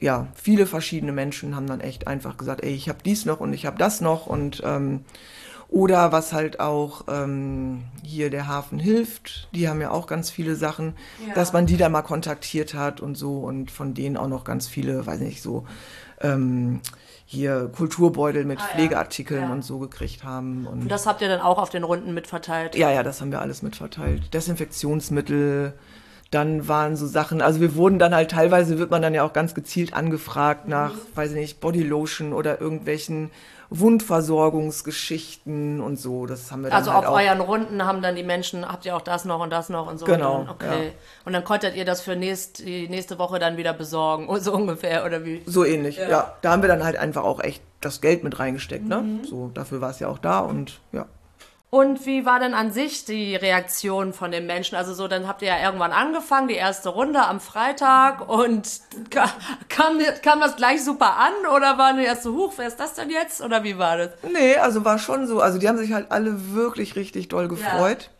ja, viele verschiedene Menschen haben dann echt einfach gesagt, ey, ich habe dies noch und ich habe das noch und ähm, oder was halt auch ähm, hier der Hafen hilft, die haben ja auch ganz viele Sachen, Ja. dass man die da mal kontaktiert hat und so und von denen auch noch ganz viele, weiß nicht, so ähm, hier Kulturbeutel mit Ah, ja. Pflegeartikeln Ja. und so gekriegt haben. Und Und das habt ihr dann auch auf den Runden mitverteilt? ja, ja, das haben wir alles mitverteilt. Desinfektionsmittel, dann waren so Sachen, also wir wurden dann halt teilweise wird man dann ja auch ganz gezielt angefragt nach, weiß ich nicht, Bodylotion oder irgendwelchen Wundversorgungsgeschichten und so. Das haben wir dann Also halt auf auch. euren Runden haben dann die Menschen, habt ihr auch das noch und das noch und so. Genau, Und dann, okay. Und dann konntet ihr das für nächst, die nächste Woche dann wieder besorgen, so ungefähr, oder wie? So ähnlich, ja. Da haben wir dann halt einfach auch echt das Geld mit reingesteckt, Mhm. ne? So, dafür war es ja auch da und ja. Und wie war denn an sich die Reaktion von den Menschen? Also so, dann habt ihr ja irgendwann angefangen, die erste Runde am Freitag und ka- kam, kam das gleich super an oder waren die erst so, huch, wer ist das denn jetzt? Oder wie war das? Nee, also war schon so. Also die haben sich halt alle wirklich richtig doll gefreut.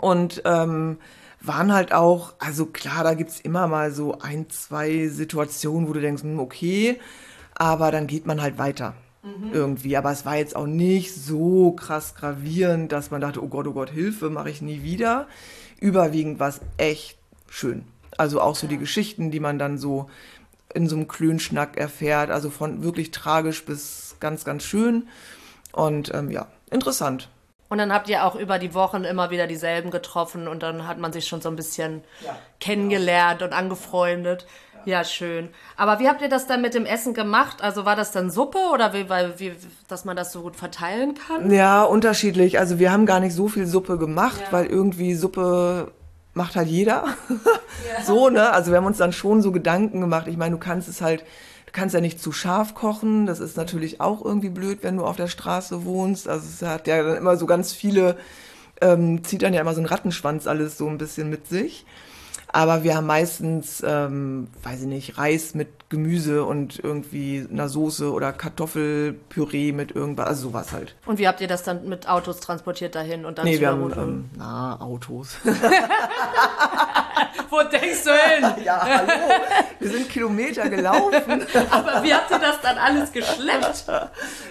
Und ähm, waren halt auch, also klar, da gibt's immer mal so ein, zwei Situationen, wo du denkst, hm, okay, aber dann geht man halt weiter. Irgendwie. Aber es war jetzt auch nicht so krass gravierend, dass man dachte, oh Gott, oh Gott, Hilfe, mache ich nie wieder. Überwiegend war es echt schön. Also auch so die Geschichten, die man dann so in so einem Klönschnack erfährt, also von wirklich tragisch bis ganz, ganz schön. Und ähm, ja, interessant. Und dann habt ihr auch über die Wochen immer wieder dieselben getroffen und dann hat man sich schon so ein bisschen ja. kennengelernt und angefreundet. Ja. schön. Aber wie habt ihr das dann mit dem Essen gemacht? Also war das dann Suppe oder wie, weil, wie, dass man das so gut verteilen kann? Ja, unterschiedlich. Also wir haben gar nicht so viel Suppe gemacht, ja. weil irgendwie Suppe macht halt jeder. Ja. so, ne? Also wir haben uns dann schon so Gedanken gemacht. Ich meine, du kannst es halt kannst ja nicht zu scharf kochen. Das ist natürlich auch irgendwie blöd, wenn du auf der Straße wohnst. Also es hat ja dann immer so ganz viele, ähm, zieht dann ja immer so ein Rattenschwanz alles so ein bisschen mit sich. Aber wir haben meistens, ähm, weiß ich nicht, Reis mit Gemüse und irgendwie einer Soße oder Kartoffelpüree mit irgendwas, also sowas halt. Und wie habt ihr das dann mit Autos transportiert dahin und dann Nee, wir haben, ähm, na, Autos. Wo denkst du hin? Ja, hallo. Wir sind Kilometer gelaufen. Aber wie habt ihr das dann alles geschleppt?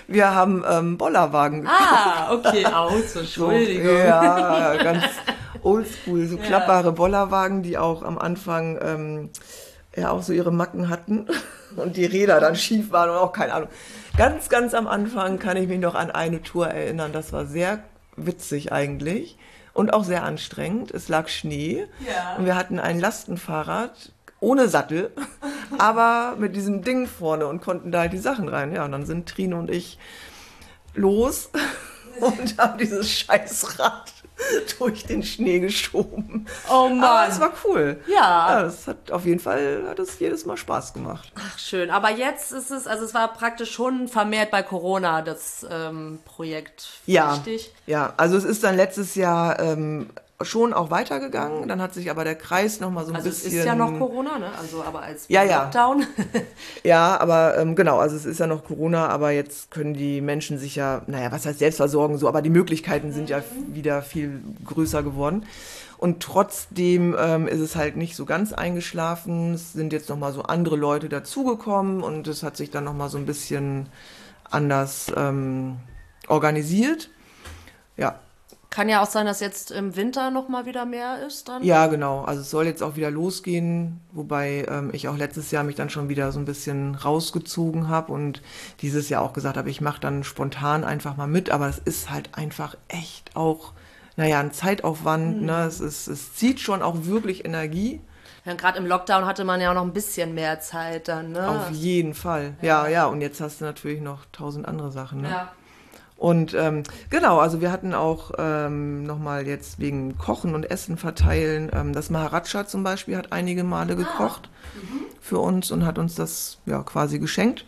Wir haben ähm, Bollerwagen. Ah, okay, Autos, Entschuldigung. So, ja, ganz oldschool, so ja. klappbare Bollerwagen, die auch am Anfang ähm, ja auch so ihre Macken hatten und die Räder dann schief waren und auch keine Ahnung. Ganz, ganz am Anfang kann ich mich noch an eine Tour erinnern. Das war sehr witzig eigentlich und auch sehr anstrengend. Es lag Schnee ja. und wir hatten ein Lastenfahrrad ohne Sattel, aber mit diesem Ding vorne und konnten da halt die Sachen rein. Ja, und dann sind Trine und ich los und haben dieses Scheißrad durch den Schnee geschoben. Oh Mann. Aber es war cool. Ja. ja. Das hat auf jeden Fall hat es jedes Mal Spaß gemacht. Ach schön. Aber jetzt ist es, also es war praktisch schon vermehrt bei Corona das ähm, Projekt. Ja. Richtig? Ja. Also es ist dann letztes Jahr ähm, schon auch weitergegangen. Dann hat sich aber der Kreis noch mal so ein also bisschen. Es ist ja noch Corona, ne? Also aber als ja, ja. Lockdown. ja, aber ähm, genau, also es ist ja noch Corona, aber jetzt können die Menschen sich ja, naja, was heißt Selbstversorgen so, aber die Möglichkeiten sind ja wieder viel größer geworden. Und trotzdem ähm, ist es halt nicht so ganz eingeschlafen. Es sind jetzt noch mal so andere Leute dazugekommen und es hat sich dann noch mal so ein bisschen anders ähm, organisiert. Ja, kann ja auch sein, dass jetzt im Winter noch mal wieder mehr ist dann. Ja, genau. Also es soll jetzt auch wieder losgehen, wobei ähm, ich auch letztes Jahr mich dann schon wieder so ein bisschen rausgezogen habe und dieses Jahr auch gesagt habe, ich mache dann spontan einfach mal mit, aber es ist halt einfach echt auch, naja, ein Zeitaufwand. Mhm. Ne? Es, ist, es zieht schon auch wirklich Energie. Ja, gerade im Lockdown hatte man ja auch noch ein bisschen mehr Zeit dann, ne? Auf jeden Fall. Ja, ja. ja. Und jetzt hast du natürlich noch tausend andere Sachen, ne? Ja. Und ähm, genau, also wir hatten auch ähm, nochmal jetzt wegen Kochen und Essen verteilen. Ähm, das Maharaja zum Beispiel hat einige Male ah, gekocht ah. mhm. für uns und hat uns das ja quasi geschenkt.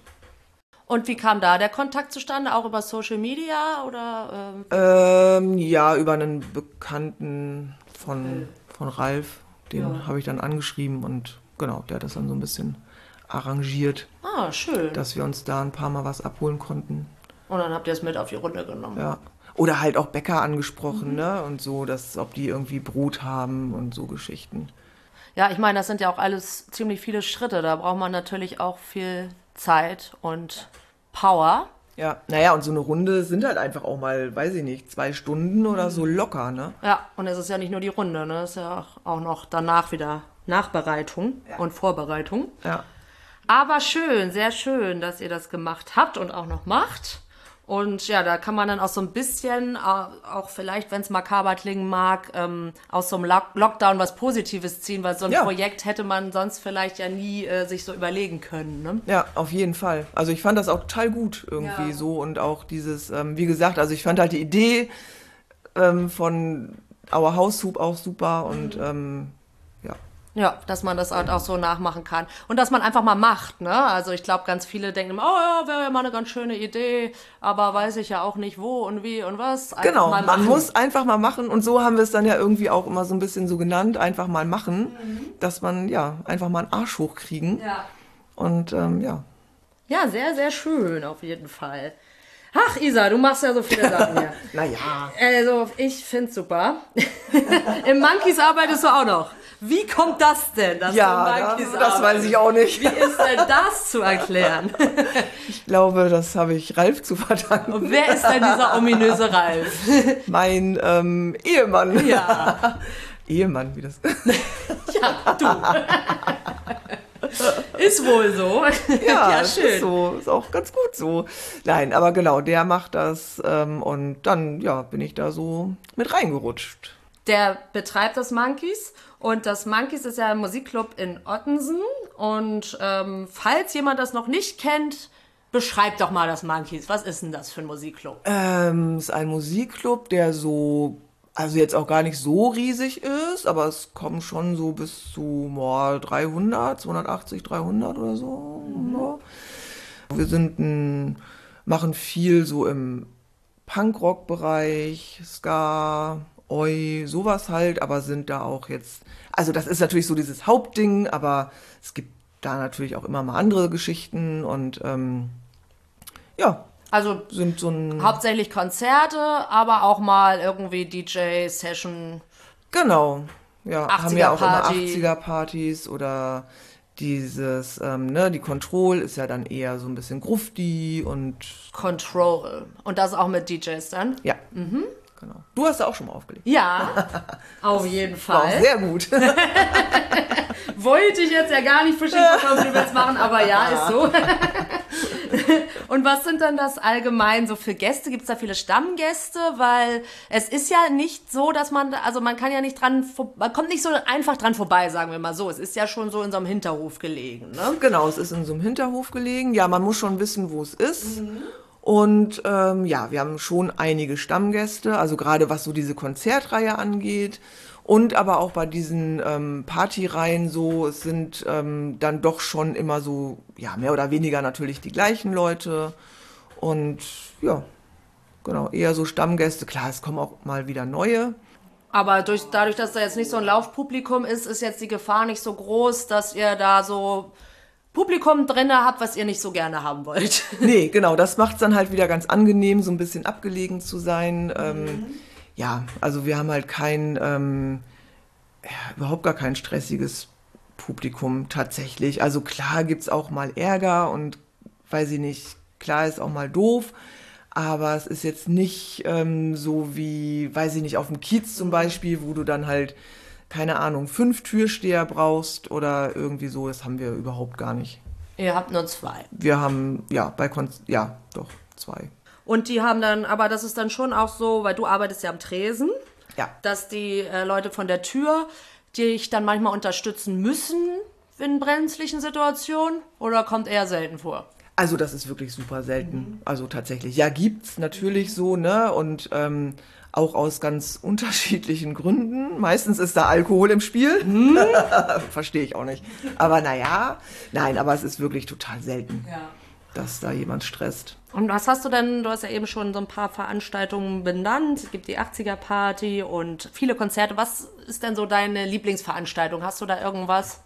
Und wie kam da der Kontakt zustande? Auch über Social Media oder? Ähm? ähm ja, über einen Bekannten von, von Ralf. Den ja. habe ich dann angeschrieben und genau, der hat das dann so ein bisschen arrangiert. Ah, schön. Dass wir uns da ein paar Mal was abholen konnten. Und dann habt ihr es mit auf die Runde genommen. Ja. Oder halt auch Bäcker angesprochen, mhm. ne? Und so, dass, ob die irgendwie Brot haben und so Geschichten. Ja, ich meine, das sind ja auch alles ziemlich viele Schritte. Da braucht man natürlich auch viel Zeit und Power. Ja, naja, und so eine Runde sind halt einfach auch mal, weiß ich nicht, zwei Stunden oder so mhm. locker, ne? Ja, und es ist ja nicht nur die Runde, ne? Es ist ja auch noch danach wieder Nachbereitung ja. und Vorbereitung. Ja. Aber schön, sehr schön, dass ihr das gemacht habt und auch noch macht. Und ja, da kann man dann auch so ein bisschen, äh, auch vielleicht, wenn es makaber klingen mag, ähm, aus so einem Lockdown was Positives ziehen, weil so ein ja. Projekt hätte man sonst vielleicht ja nie äh, sich so überlegen können. Ne? Ja, auf jeden Fall. Also ich fand das auch total gut irgendwie ja. so und auch dieses, ähm, wie gesagt, also ich fand halt die Idee ähm, von Our House Soup auch super und ähm, ja, dass man das halt auch so nachmachen kann. Und dass man einfach mal macht, ne? Also ich glaube, ganz viele denken immer, oh ja, wäre ja mal eine ganz schöne Idee, aber weiß ich ja auch nicht wo und wie und was. Einfach genau, man muss einfach mal machen und so haben wir es dann ja irgendwie auch immer so ein bisschen so genannt, einfach mal machen, mhm. dass man ja einfach mal einen Arsch hochkriegen. Ja. Und ähm, ja. Ja, sehr, sehr schön auf jeden Fall. Ach, Isa, du machst ja so viele Sachen hier. naja. Also, ich find's super. Im Monkeys arbeitest du auch noch. Wie kommt das denn? Dass ja, das, das weiß ich auch nicht. Wie ist denn das zu erklären? Ich glaube, das habe ich Ralf zu verdanken. Und wer ist denn dieser ominöse Ralf? Mein ähm, Ehemann. Ja. Ehemann, wie das. ja, du. Ist wohl so. Ja, ja schön. Ist so. Ist auch ganz gut so. Nein, aber genau, der macht das ähm, und dann, ja, bin ich da so mit reingerutscht. Der betreibt das Monkeys und das Monkeys ist ja ein Musikclub in Ottensen. Und ähm, falls jemand das noch nicht kennt, beschreib doch mal das Monkeys. Was ist denn das für ein Musikclub? Ähm, ist ein Musikclub, der so also jetzt auch gar nicht so riesig ist, aber es kommen schon so bis zu boah, 300, 280, 300 oder so. Mhm. Ja. Wir sind ein, machen viel so im Punkrock-Bereich, Ska, Oi, sowas halt, aber sind da auch jetzt, also das ist natürlich so dieses Hauptding, aber es gibt da natürlich auch immer mal andere Geschichten und ähm, ja, also sind so ein hauptsächlich Konzerte, aber auch mal irgendwie DJ Session. Genau. Ja, haben ja auch Party. immer 80er Partys oder dieses ähm, ne, die Control ist ja dann eher so ein bisschen grufti und Control und das auch mit DJs dann? Ja. Mhm. Genau. Du hast auch schon mal aufgelegt. Ja, auf jeden Fall. War auch sehr gut. Wollte ich jetzt ja gar nicht für Schiffverkaufs machen, aber ja, ist so. Und was sind dann das allgemein so für Gäste? Gibt es da viele Stammgäste? Weil es ist ja nicht so, dass man, also man kann ja nicht dran, man kommt nicht so einfach dran vorbei, sagen wir mal so. Es ist ja schon so in so einem Hinterhof gelegen, ne? Genau, es ist in so einem Hinterhof gelegen. Ja, man muss schon wissen, wo es ist. Mhm. Und ähm, ja, wir haben schon einige Stammgäste, also gerade was so diese Konzertreihe angeht. Und aber auch bei diesen ähm, Partyreihen so, es sind ähm, dann doch schon immer so, ja, mehr oder weniger natürlich die gleichen Leute. Und ja, genau, eher so Stammgäste. Klar, es kommen auch mal wieder neue. Aber durch, dadurch, dass da jetzt nicht so ein Laufpublikum ist, ist jetzt die Gefahr nicht so groß, dass ihr da so Publikum drin habt, was ihr nicht so gerne haben wollt. Nee, genau, das macht es dann halt wieder ganz angenehm, so ein bisschen abgelegen zu sein. Ähm, mhm. Ja, also wir haben halt kein, ähm, ja, überhaupt gar kein stressiges Publikum tatsächlich. Also klar gibt es auch mal Ärger und weiß ich nicht, klar ist auch mal doof. Aber es ist jetzt nicht ähm, so wie, weiß ich nicht, auf dem Kiez zum Beispiel, wo du dann halt keine Ahnung, fünf Türsteher brauchst oder irgendwie so, das haben wir überhaupt gar nicht. Ihr habt nur zwei. Wir haben, ja, bei Konz ja, doch, zwei. Und die haben dann, aber das ist dann schon auch so, weil du arbeitest ja am Tresen, ja. dass die äh, Leute von der Tür dich dann manchmal unterstützen müssen in brenzlichen Situationen oder kommt eher selten vor? Also das ist wirklich super selten. Mhm. Also tatsächlich. Ja, gibt's natürlich so, ne? Und ähm, auch aus ganz unterschiedlichen Gründen. Meistens ist da Alkohol im Spiel. Hm? Verstehe ich auch nicht. Aber naja, nein, aber es ist wirklich total selten, ja. dass da jemand stresst. Und was hast du denn, du hast ja eben schon so ein paar Veranstaltungen benannt. Es gibt die 80er-Party und viele Konzerte. Was ist denn so deine Lieblingsveranstaltung? Hast du da irgendwas?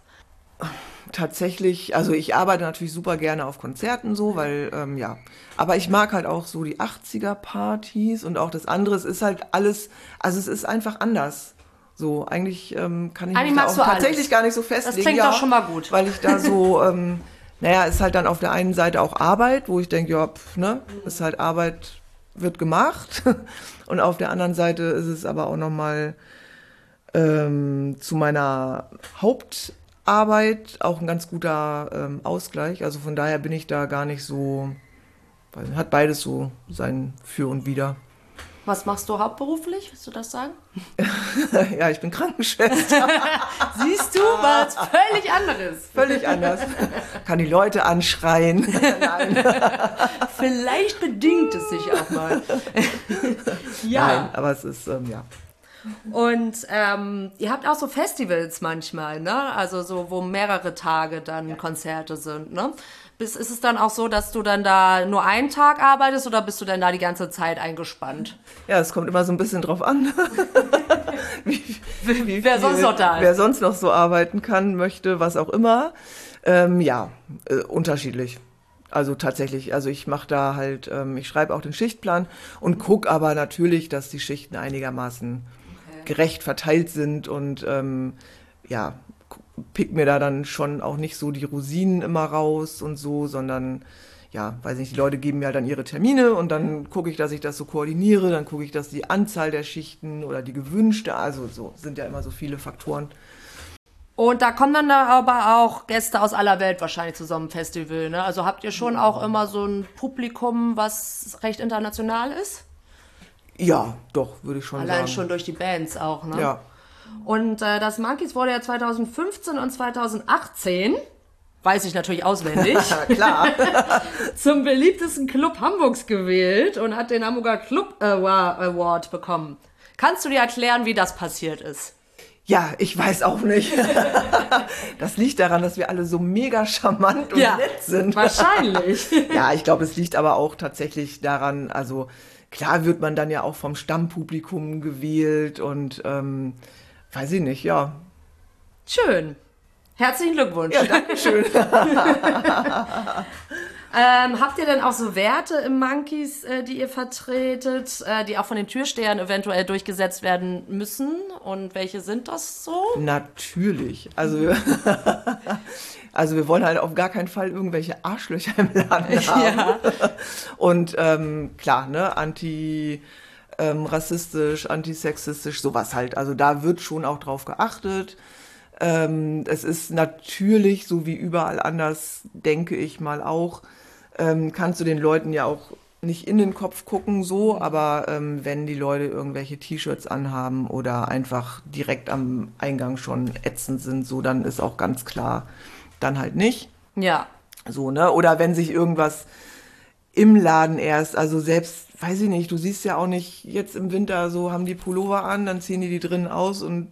Tatsächlich, also ich arbeite natürlich super gerne auf Konzerten so, weil ähm, ja, aber ich mag halt auch so die 80er Partys und auch das andere, es ist halt alles, also es ist einfach anders. So, eigentlich ähm, kann ich eigentlich mich da auch tatsächlich alles. gar nicht so festlegen. Das klingt ja, doch schon mal gut. Weil ich da so, ähm, naja, ist halt dann auf der einen Seite auch Arbeit, wo ich denke, ja, pf, ne, ist halt Arbeit, wird gemacht. Und auf der anderen Seite ist es aber auch nochmal ähm, zu meiner Haupt- Arbeit auch ein ganz guter ähm, Ausgleich. Also von daher bin ich da gar nicht so, hat beides so sein Für und Wider. Was machst du hauptberuflich? Willst du das sagen? ja, ich bin Krankenschwester. Siehst du, was völlig anderes. Völlig anders. Kann die Leute anschreien. Nein. Vielleicht bedingt es sich auch mal. ja. Nein, aber es ist, ähm, ja. Und ähm, ihr habt auch so Festivals manchmal, ne? Also so, wo mehrere Tage dann ja. Konzerte sind, ne? Ist, ist es dann auch so, dass du dann da nur einen Tag arbeitest oder bist du denn da die ganze Zeit eingespannt? Ja, es kommt immer so ein bisschen drauf an, wie, wie, wer sonst noch da ist. Wer sonst noch so arbeiten kann, möchte, was auch immer. Ähm, ja, äh, unterschiedlich. Also tatsächlich, also ich mache da halt, ähm, ich schreibe auch den Schichtplan und gucke aber natürlich, dass die Schichten einigermaßen gerecht verteilt sind und ähm, ja, pick mir da dann schon auch nicht so die Rosinen immer raus und so, sondern ja, weiß nicht, die Leute geben mir halt dann ihre Termine und dann gucke ich, dass ich das so koordiniere, dann gucke ich, dass die Anzahl der Schichten oder die gewünschte, also so sind ja immer so viele Faktoren. Und da kommen dann aber auch Gäste aus aller Welt wahrscheinlich zu so einem Festival. Ne? Also habt ihr schon auch immer so ein Publikum, was recht international ist? Ja, doch, würde ich schon Allein sagen. schon durch die Bands auch, ne? Ja. Und äh, das Monkeys wurde ja 2015 und 2018, weiß ich natürlich auswendig, Klar. zum beliebtesten Club Hamburgs gewählt und hat den Hamburger Club Award bekommen. Kannst du dir erklären, wie das passiert ist? Ja, ich weiß auch nicht. Das liegt daran, dass wir alle so mega charmant und Ja, nett sind. Wahrscheinlich. Ja, ich glaube, es liegt aber auch tatsächlich daran, also klar wird man dann ja auch vom Stammpublikum gewählt und ähm, weiß ich nicht, ja. Schön. Herzlichen Glückwunsch. Ja, danke schön. Ähm, habt ihr denn auch so Werte im Monkeys, äh, die ihr vertretet, äh, die auch von den Türstehern eventuell durchgesetzt werden müssen? Und welche sind das so? Natürlich. Also, also wir wollen halt auf gar keinen Fall irgendwelche Arschlöcher im Laden haben. Ja. Und ähm, klar, ne, anti ähm, rassistisch, antisexistisch, sowas halt. Also da wird schon auch drauf geachtet. Ähm, es ist natürlich, so wie überall anders, denke ich mal auch, ähm, kannst du den Leuten ja auch nicht in den Kopf gucken, so, aber ähm, wenn die Leute irgendwelche T-Shirts anhaben oder einfach direkt am Eingang schon ätzend sind, so, dann ist auch ganz klar, dann halt nicht. Ja. So, ne? Oder wenn sich irgendwas im Laden erst, also selbst, weiß ich nicht, du siehst ja auch nicht, jetzt im Winter so haben die Pullover an, dann ziehen die die drinnen aus und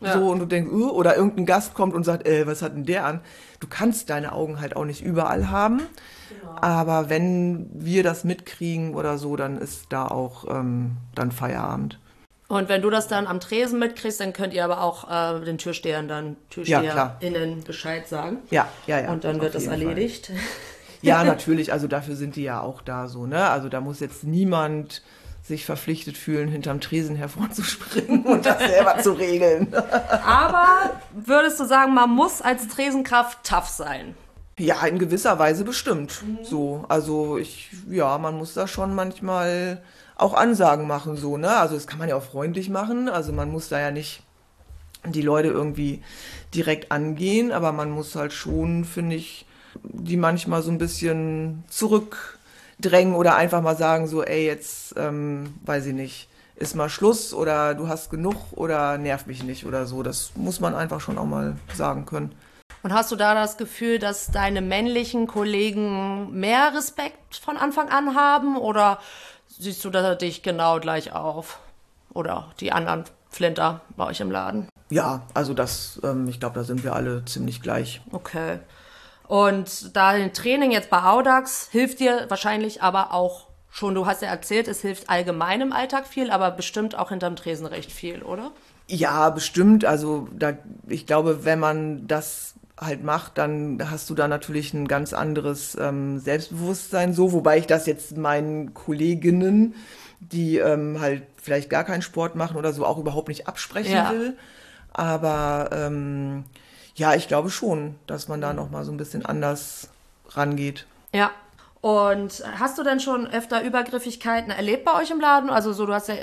Ja. so und du denkst, uh, oder irgendein Gast kommt und sagt, äh, was hat denn der an? Du kannst deine Augen halt auch nicht überall haben. Aber wenn wir das mitkriegen oder so, dann ist da auch ähm, dann Feierabend. Und wenn du das dann am Tresen mitkriegst, dann könnt ihr aber auch äh, den Türstehern dann Ja. TürsteherInnen Bescheid sagen. Ja, ja, ja. Und dann wird das Fall. erledigt. Ja, natürlich, also dafür sind die ja auch da so, ne? Also da muss jetzt niemand sich verpflichtet fühlen, hinterm Tresen hervorzuspringen und das selber zu regeln. Aber würdest du sagen, man muss als Tresenkraft tough sein? Ja, in gewisser Weise bestimmt. So, also ich, ja, man muss da schon manchmal auch Ansagen machen, so, ne? Also das kann man ja auch freundlich machen. Also man muss da ja nicht die Leute irgendwie direkt angehen, aber man muss halt schon, finde ich, die manchmal so ein bisschen zurückdrängen oder einfach mal sagen, so, ey, jetzt, ähm, weiß ich nicht, ist mal Schluss oder du hast genug oder nerv mich nicht oder so. Das muss man einfach schon auch mal sagen können. Und hast du da das Gefühl, dass deine männlichen Kollegen mehr Respekt von Anfang an haben? Oder siehst du da dich genau gleich auf? Oder die anderen Flinter bei euch im Laden? Ja, also das, ähm, ich glaube, da sind wir alle ziemlich gleich. Okay. Und dein Training jetzt bei Audax hilft dir wahrscheinlich aber auch schon, du hast ja erzählt, es hilft allgemein im Alltag viel, aber bestimmt auch hinterm Tresen recht viel, oder? Ja, bestimmt. Also da, ich glaube, wenn man das halt macht, dann hast du da natürlich ein ganz anderes ähm, Selbstbewusstsein so, wobei ich das jetzt meinen Kolleginnen, die ähm, halt vielleicht gar keinen Sport machen oder so, auch überhaupt nicht absprechen Ja. will. Aber ähm, ja, ich glaube schon, dass man da noch mal so ein bisschen anders rangeht. Ja. Und hast du denn schon öfter Übergriffigkeiten erlebt bei euch im Laden? Also so, du hast ja,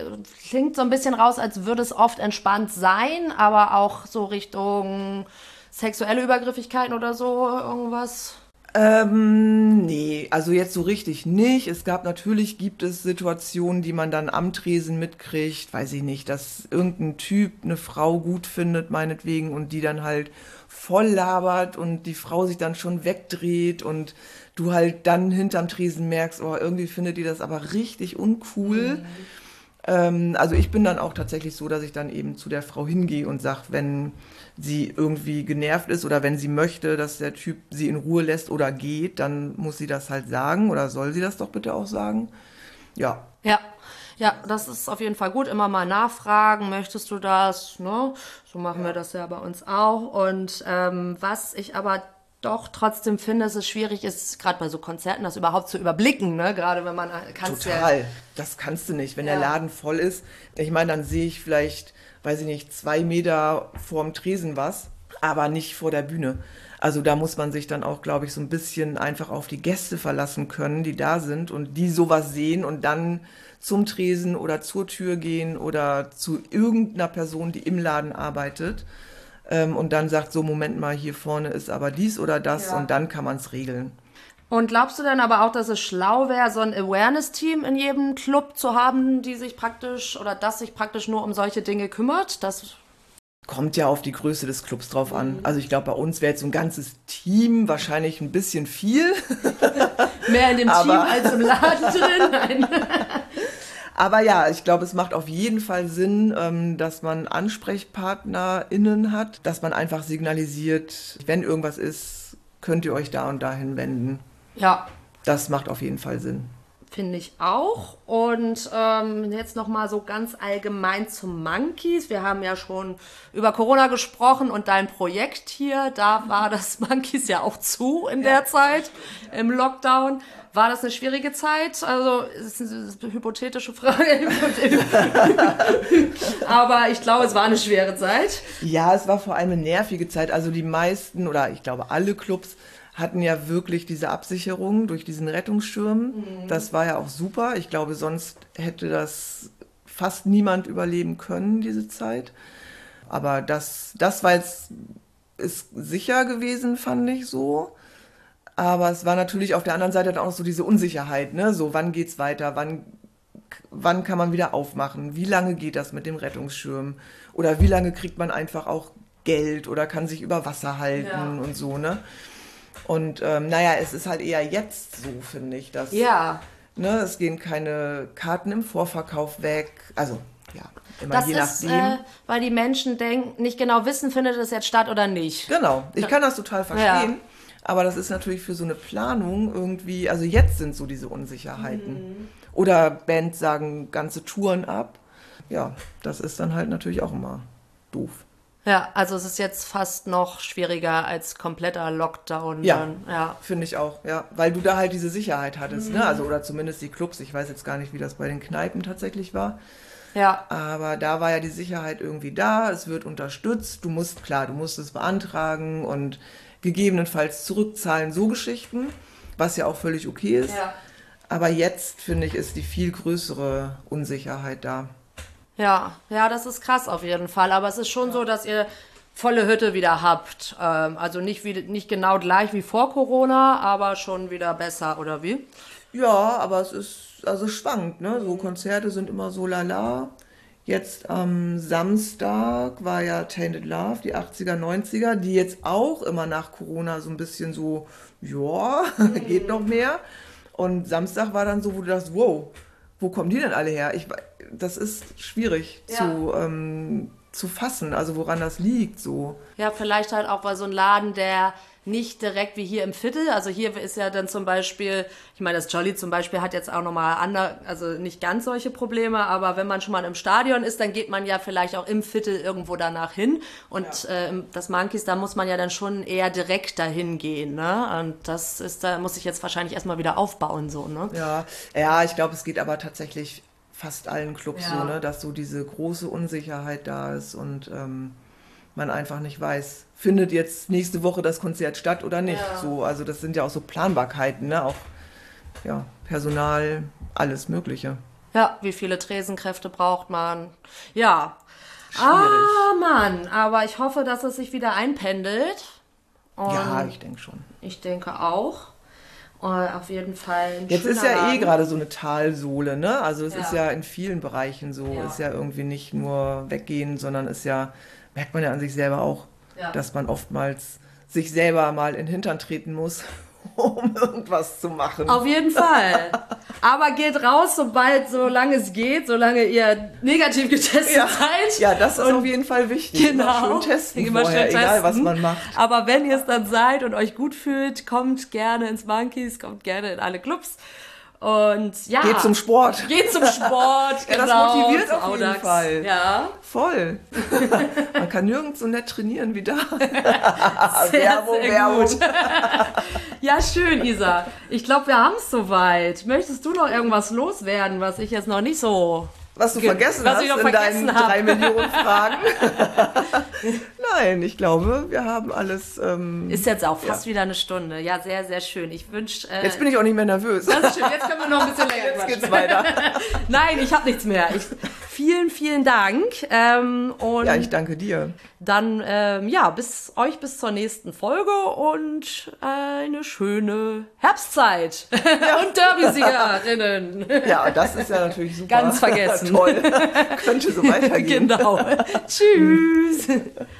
klingt so ein bisschen raus, als würde es oft entspannt sein, aber auch so Richtung sexuelle Übergriffigkeiten oder so irgendwas? Ähm, nee, also jetzt so richtig nicht. Es gab natürlich, gibt es Situationen, die man dann am Tresen mitkriegt, weiß ich nicht, dass irgendein Typ eine Frau gut findet, meinetwegen, und die dann halt voll labert und die Frau sich dann schon wegdreht und du halt dann hinterm Tresen merkst, oh, irgendwie findet die das aber richtig uncool. Ähm, also ich bin dann auch tatsächlich so, dass ich dann eben zu der Frau hingehe und sage, wenn sie irgendwie genervt ist oder wenn sie möchte, dass der Typ sie in Ruhe lässt oder geht, dann muss sie das halt sagen oder soll sie das doch bitte auch sagen. Ja, Ja. Ja, das ist auf jeden Fall gut. Immer mal nachfragen, möchtest du das? Ne? So machen wir das ja bei uns auch. Und ähm, was ich aber doch trotzdem finde, dass es schwierig ist, gerade bei so Konzerten, das überhaupt zu überblicken. Ne? Gerade wenn man kannst ja total. Das kannst du nicht. Wenn der Ja. Laden voll ist, ich meine, dann sehe ich vielleicht, weiß ich nicht, zwei Meter vorm Tresen was, aber nicht vor der Bühne. Also da muss man sich dann auch, glaube ich, so ein bisschen einfach auf die Gäste verlassen können, die da sind und die sowas sehen und dann zum Tresen oder zur Tür gehen oder zu irgendeiner Person, die im Laden arbeitet. ähm, und dann sagt, so Moment mal, hier vorne ist aber dies oder das Ja. und dann kann man es regeln. Und glaubst du denn aber auch, dass es schlau wäre, so ein Awareness-Team in jedem Club zu haben, die sich praktisch oder das sich praktisch nur um solche Dinge kümmert? Das Kommt ja auf die Größe des Clubs drauf an. Also ich glaube, bei uns wäre jetzt so ein ganzes Team wahrscheinlich ein bisschen viel. mehr in dem Aber- Team als im Laden drin? Nein. Aber ja, ich glaube, es macht auf jeden Fall Sinn, ähm, dass man AnsprechpartnerInnen hat, dass man einfach signalisiert, wenn irgendwas ist, könnt ihr euch da und dahin wenden. Ja, Das macht auf jeden Fall Sinn. Finde ich auch. Und ähm, jetzt noch mal so ganz allgemein zum Monkeys. Wir haben ja schon über Corona gesprochen und dein Projekt hier. Da war das Monkeys ja auch zu in der Zeit im Lockdown. War das eine schwierige Zeit? Also es ist eine hypothetische Frage. Aber ich glaube, es war eine schwere Zeit. Ja, es war vor allem eine nervige Zeit. Also die meisten oder ich glaube alle Clubs hatten ja wirklich diese Absicherung durch diesen Rettungsschirm. Das war ja auch super. Ich glaube, sonst hätte das fast niemand überleben können, diese Zeit. Aber das, das war jetzt, ist sicher gewesen, fand ich so. Aber es war natürlich auf der anderen Seite dann auch noch so diese Unsicherheit, ne? So, wann geht's weiter? Wann, wann kann man wieder aufmachen? Wie lange geht das mit dem Rettungsschirm? Oder wie lange kriegt man einfach auch Geld oder kann sich über Wasser halten Ja. und so, ne? Und ähm, naja, es ist halt eher jetzt so, finde ich, dass Ja, ne, es gehen keine Karten im Vorverkauf weg. Also, ja, immer das je ist, nachdem. äh, weil die Menschen denken, nicht genau wissen, findet es jetzt statt oder nicht. Genau, ich kann das total verstehen. Aber das ist natürlich für so eine Planung irgendwie, also jetzt sind so diese Unsicherheiten. Mhm. Oder Bands sagen ganze Touren ab. Ja, das ist dann halt natürlich auch immer doof. Ja, also es ist jetzt fast noch schwieriger als kompletter Lockdown. Ja. Dann. ja. Finde ich auch, ja. Weil du da halt diese Sicherheit hattest, Mhm. ne? Also, oder zumindest die Clubs. Ich weiß jetzt gar nicht, wie das bei den Kneipen tatsächlich war. Ja, Aber da war ja die Sicherheit irgendwie da, es wird unterstützt, du musst, klar, du musst es beantragen und gegebenenfalls zurückzahlen, so Geschichten, was ja auch völlig okay ist. Ja. Aber jetzt, finde ich, ist die viel größere Unsicherheit da. Ja, ja, das ist krass auf jeden Fall. Aber es ist schon so, dass ihr volle Hütte wieder habt. Ähm, also nicht, wie, nicht genau gleich wie vor Corona, aber schon wieder besser, oder wie? Ja, aber es ist, also schwankt, ne? So Konzerte sind immer so lala. Jetzt am Samstag war ja Tainted Love, die 80er, 90er, die jetzt auch immer nach Corona so ein bisschen so, ja, geht noch mehr. Und Samstag war dann so, wo du dachtest, wow, wo kommen die denn alle her? Ich, das ist schwierig Ja. zu, ähm, zu fassen, also woran das liegt so. Ja, vielleicht halt auch bei so einem Laden, der nicht direkt wie hier im Viertel, also hier ist ja dann zum Beispiel, ich meine, das Jolly zum Beispiel hat jetzt auch nochmal andere, also nicht ganz solche Probleme, aber wenn man schon mal im Stadion ist, dann geht man ja vielleicht auch im Viertel irgendwo danach hin und ähm, das Monkeys, da muss man ja dann schon eher direkt dahin gehen, ne? Und das ist, da muss ich jetzt wahrscheinlich erstmal wieder aufbauen, so, ne? Ja, ja, ich glaube, es geht aber tatsächlich fast allen Clubs Ja. so, ne, dass so diese große Unsicherheit da ist und ähm, man einfach nicht weiß, findet jetzt nächste Woche das Konzert statt oder nicht. Ja. So, also das sind ja auch so Planbarkeiten, ne, auch ja, Personal, alles Mögliche. Ja, wie viele Tresenkräfte braucht man? Ja. Ah, Mann, aber ich hoffe, dass es sich wieder einpendelt. Und ja, ich denke schon. Ich denke auch. Äh, auf jeden Fall. Jetzt ist ja eh Laden. gerade so eine Talsohle, ne? Also es Ja. ist ja in vielen Bereichen so, Ja. ist ja irgendwie nicht nur weggehen, sondern ist ja, merkt man ja an sich selber auch, Ja. dass man oftmals sich selber mal in den Hintern treten muss, um irgendwas zu machen. Auf jeden Fall. Aber geht raus, sobald, solange es geht, solange ihr negativ getestet ja. seid. ja, das ist auf jeden Fall wichtig. Genau. Immer schön testen Immer vorher, schön egal was man macht. Aber wenn ihr es dann seid und euch gut fühlt, kommt gerne ins Monkeys, kommt gerne in alle Clubs. Und ja. Geht zum Sport. Geht zum Sport. Ja, das genau, motiviert auf jeden Audax. Fall. Ja. Voll. man kann nirgends so nett trainieren wie da. Sehr, Werbung, sehr Werbung. gut. Ja, schön, Isa. Ich glaube, wir haben es soweit. Möchtest du noch irgendwas loswerden, was ich jetzt noch nicht so. Was du Ge- vergessen was hast ich noch in vergessen deinen hab. drei Millionen Fragen. Nein, ich glaube, wir haben alles. Ähm, Ist jetzt auch fast wieder eine Stunde. Ja, sehr, sehr schön. Ich wünsche. Äh, jetzt bin ich auch nicht mehr nervös. das ist schön. Jetzt können wir noch ein bisschen länger Jetzt geht's weiter. Nein, ich habe nichts mehr. Ich, vielen, vielen Dank. Ähm, und ja, ich danke dir. Dann, ähm, ja, bis euch bis zur nächsten Folge und eine schöne Herbstzeit. Ja. und Derby-Siegerinnen. Ja, das ist ja natürlich super. Ganz vergessen. Toll. Könnte so weitergehen. Genau. Tschüss.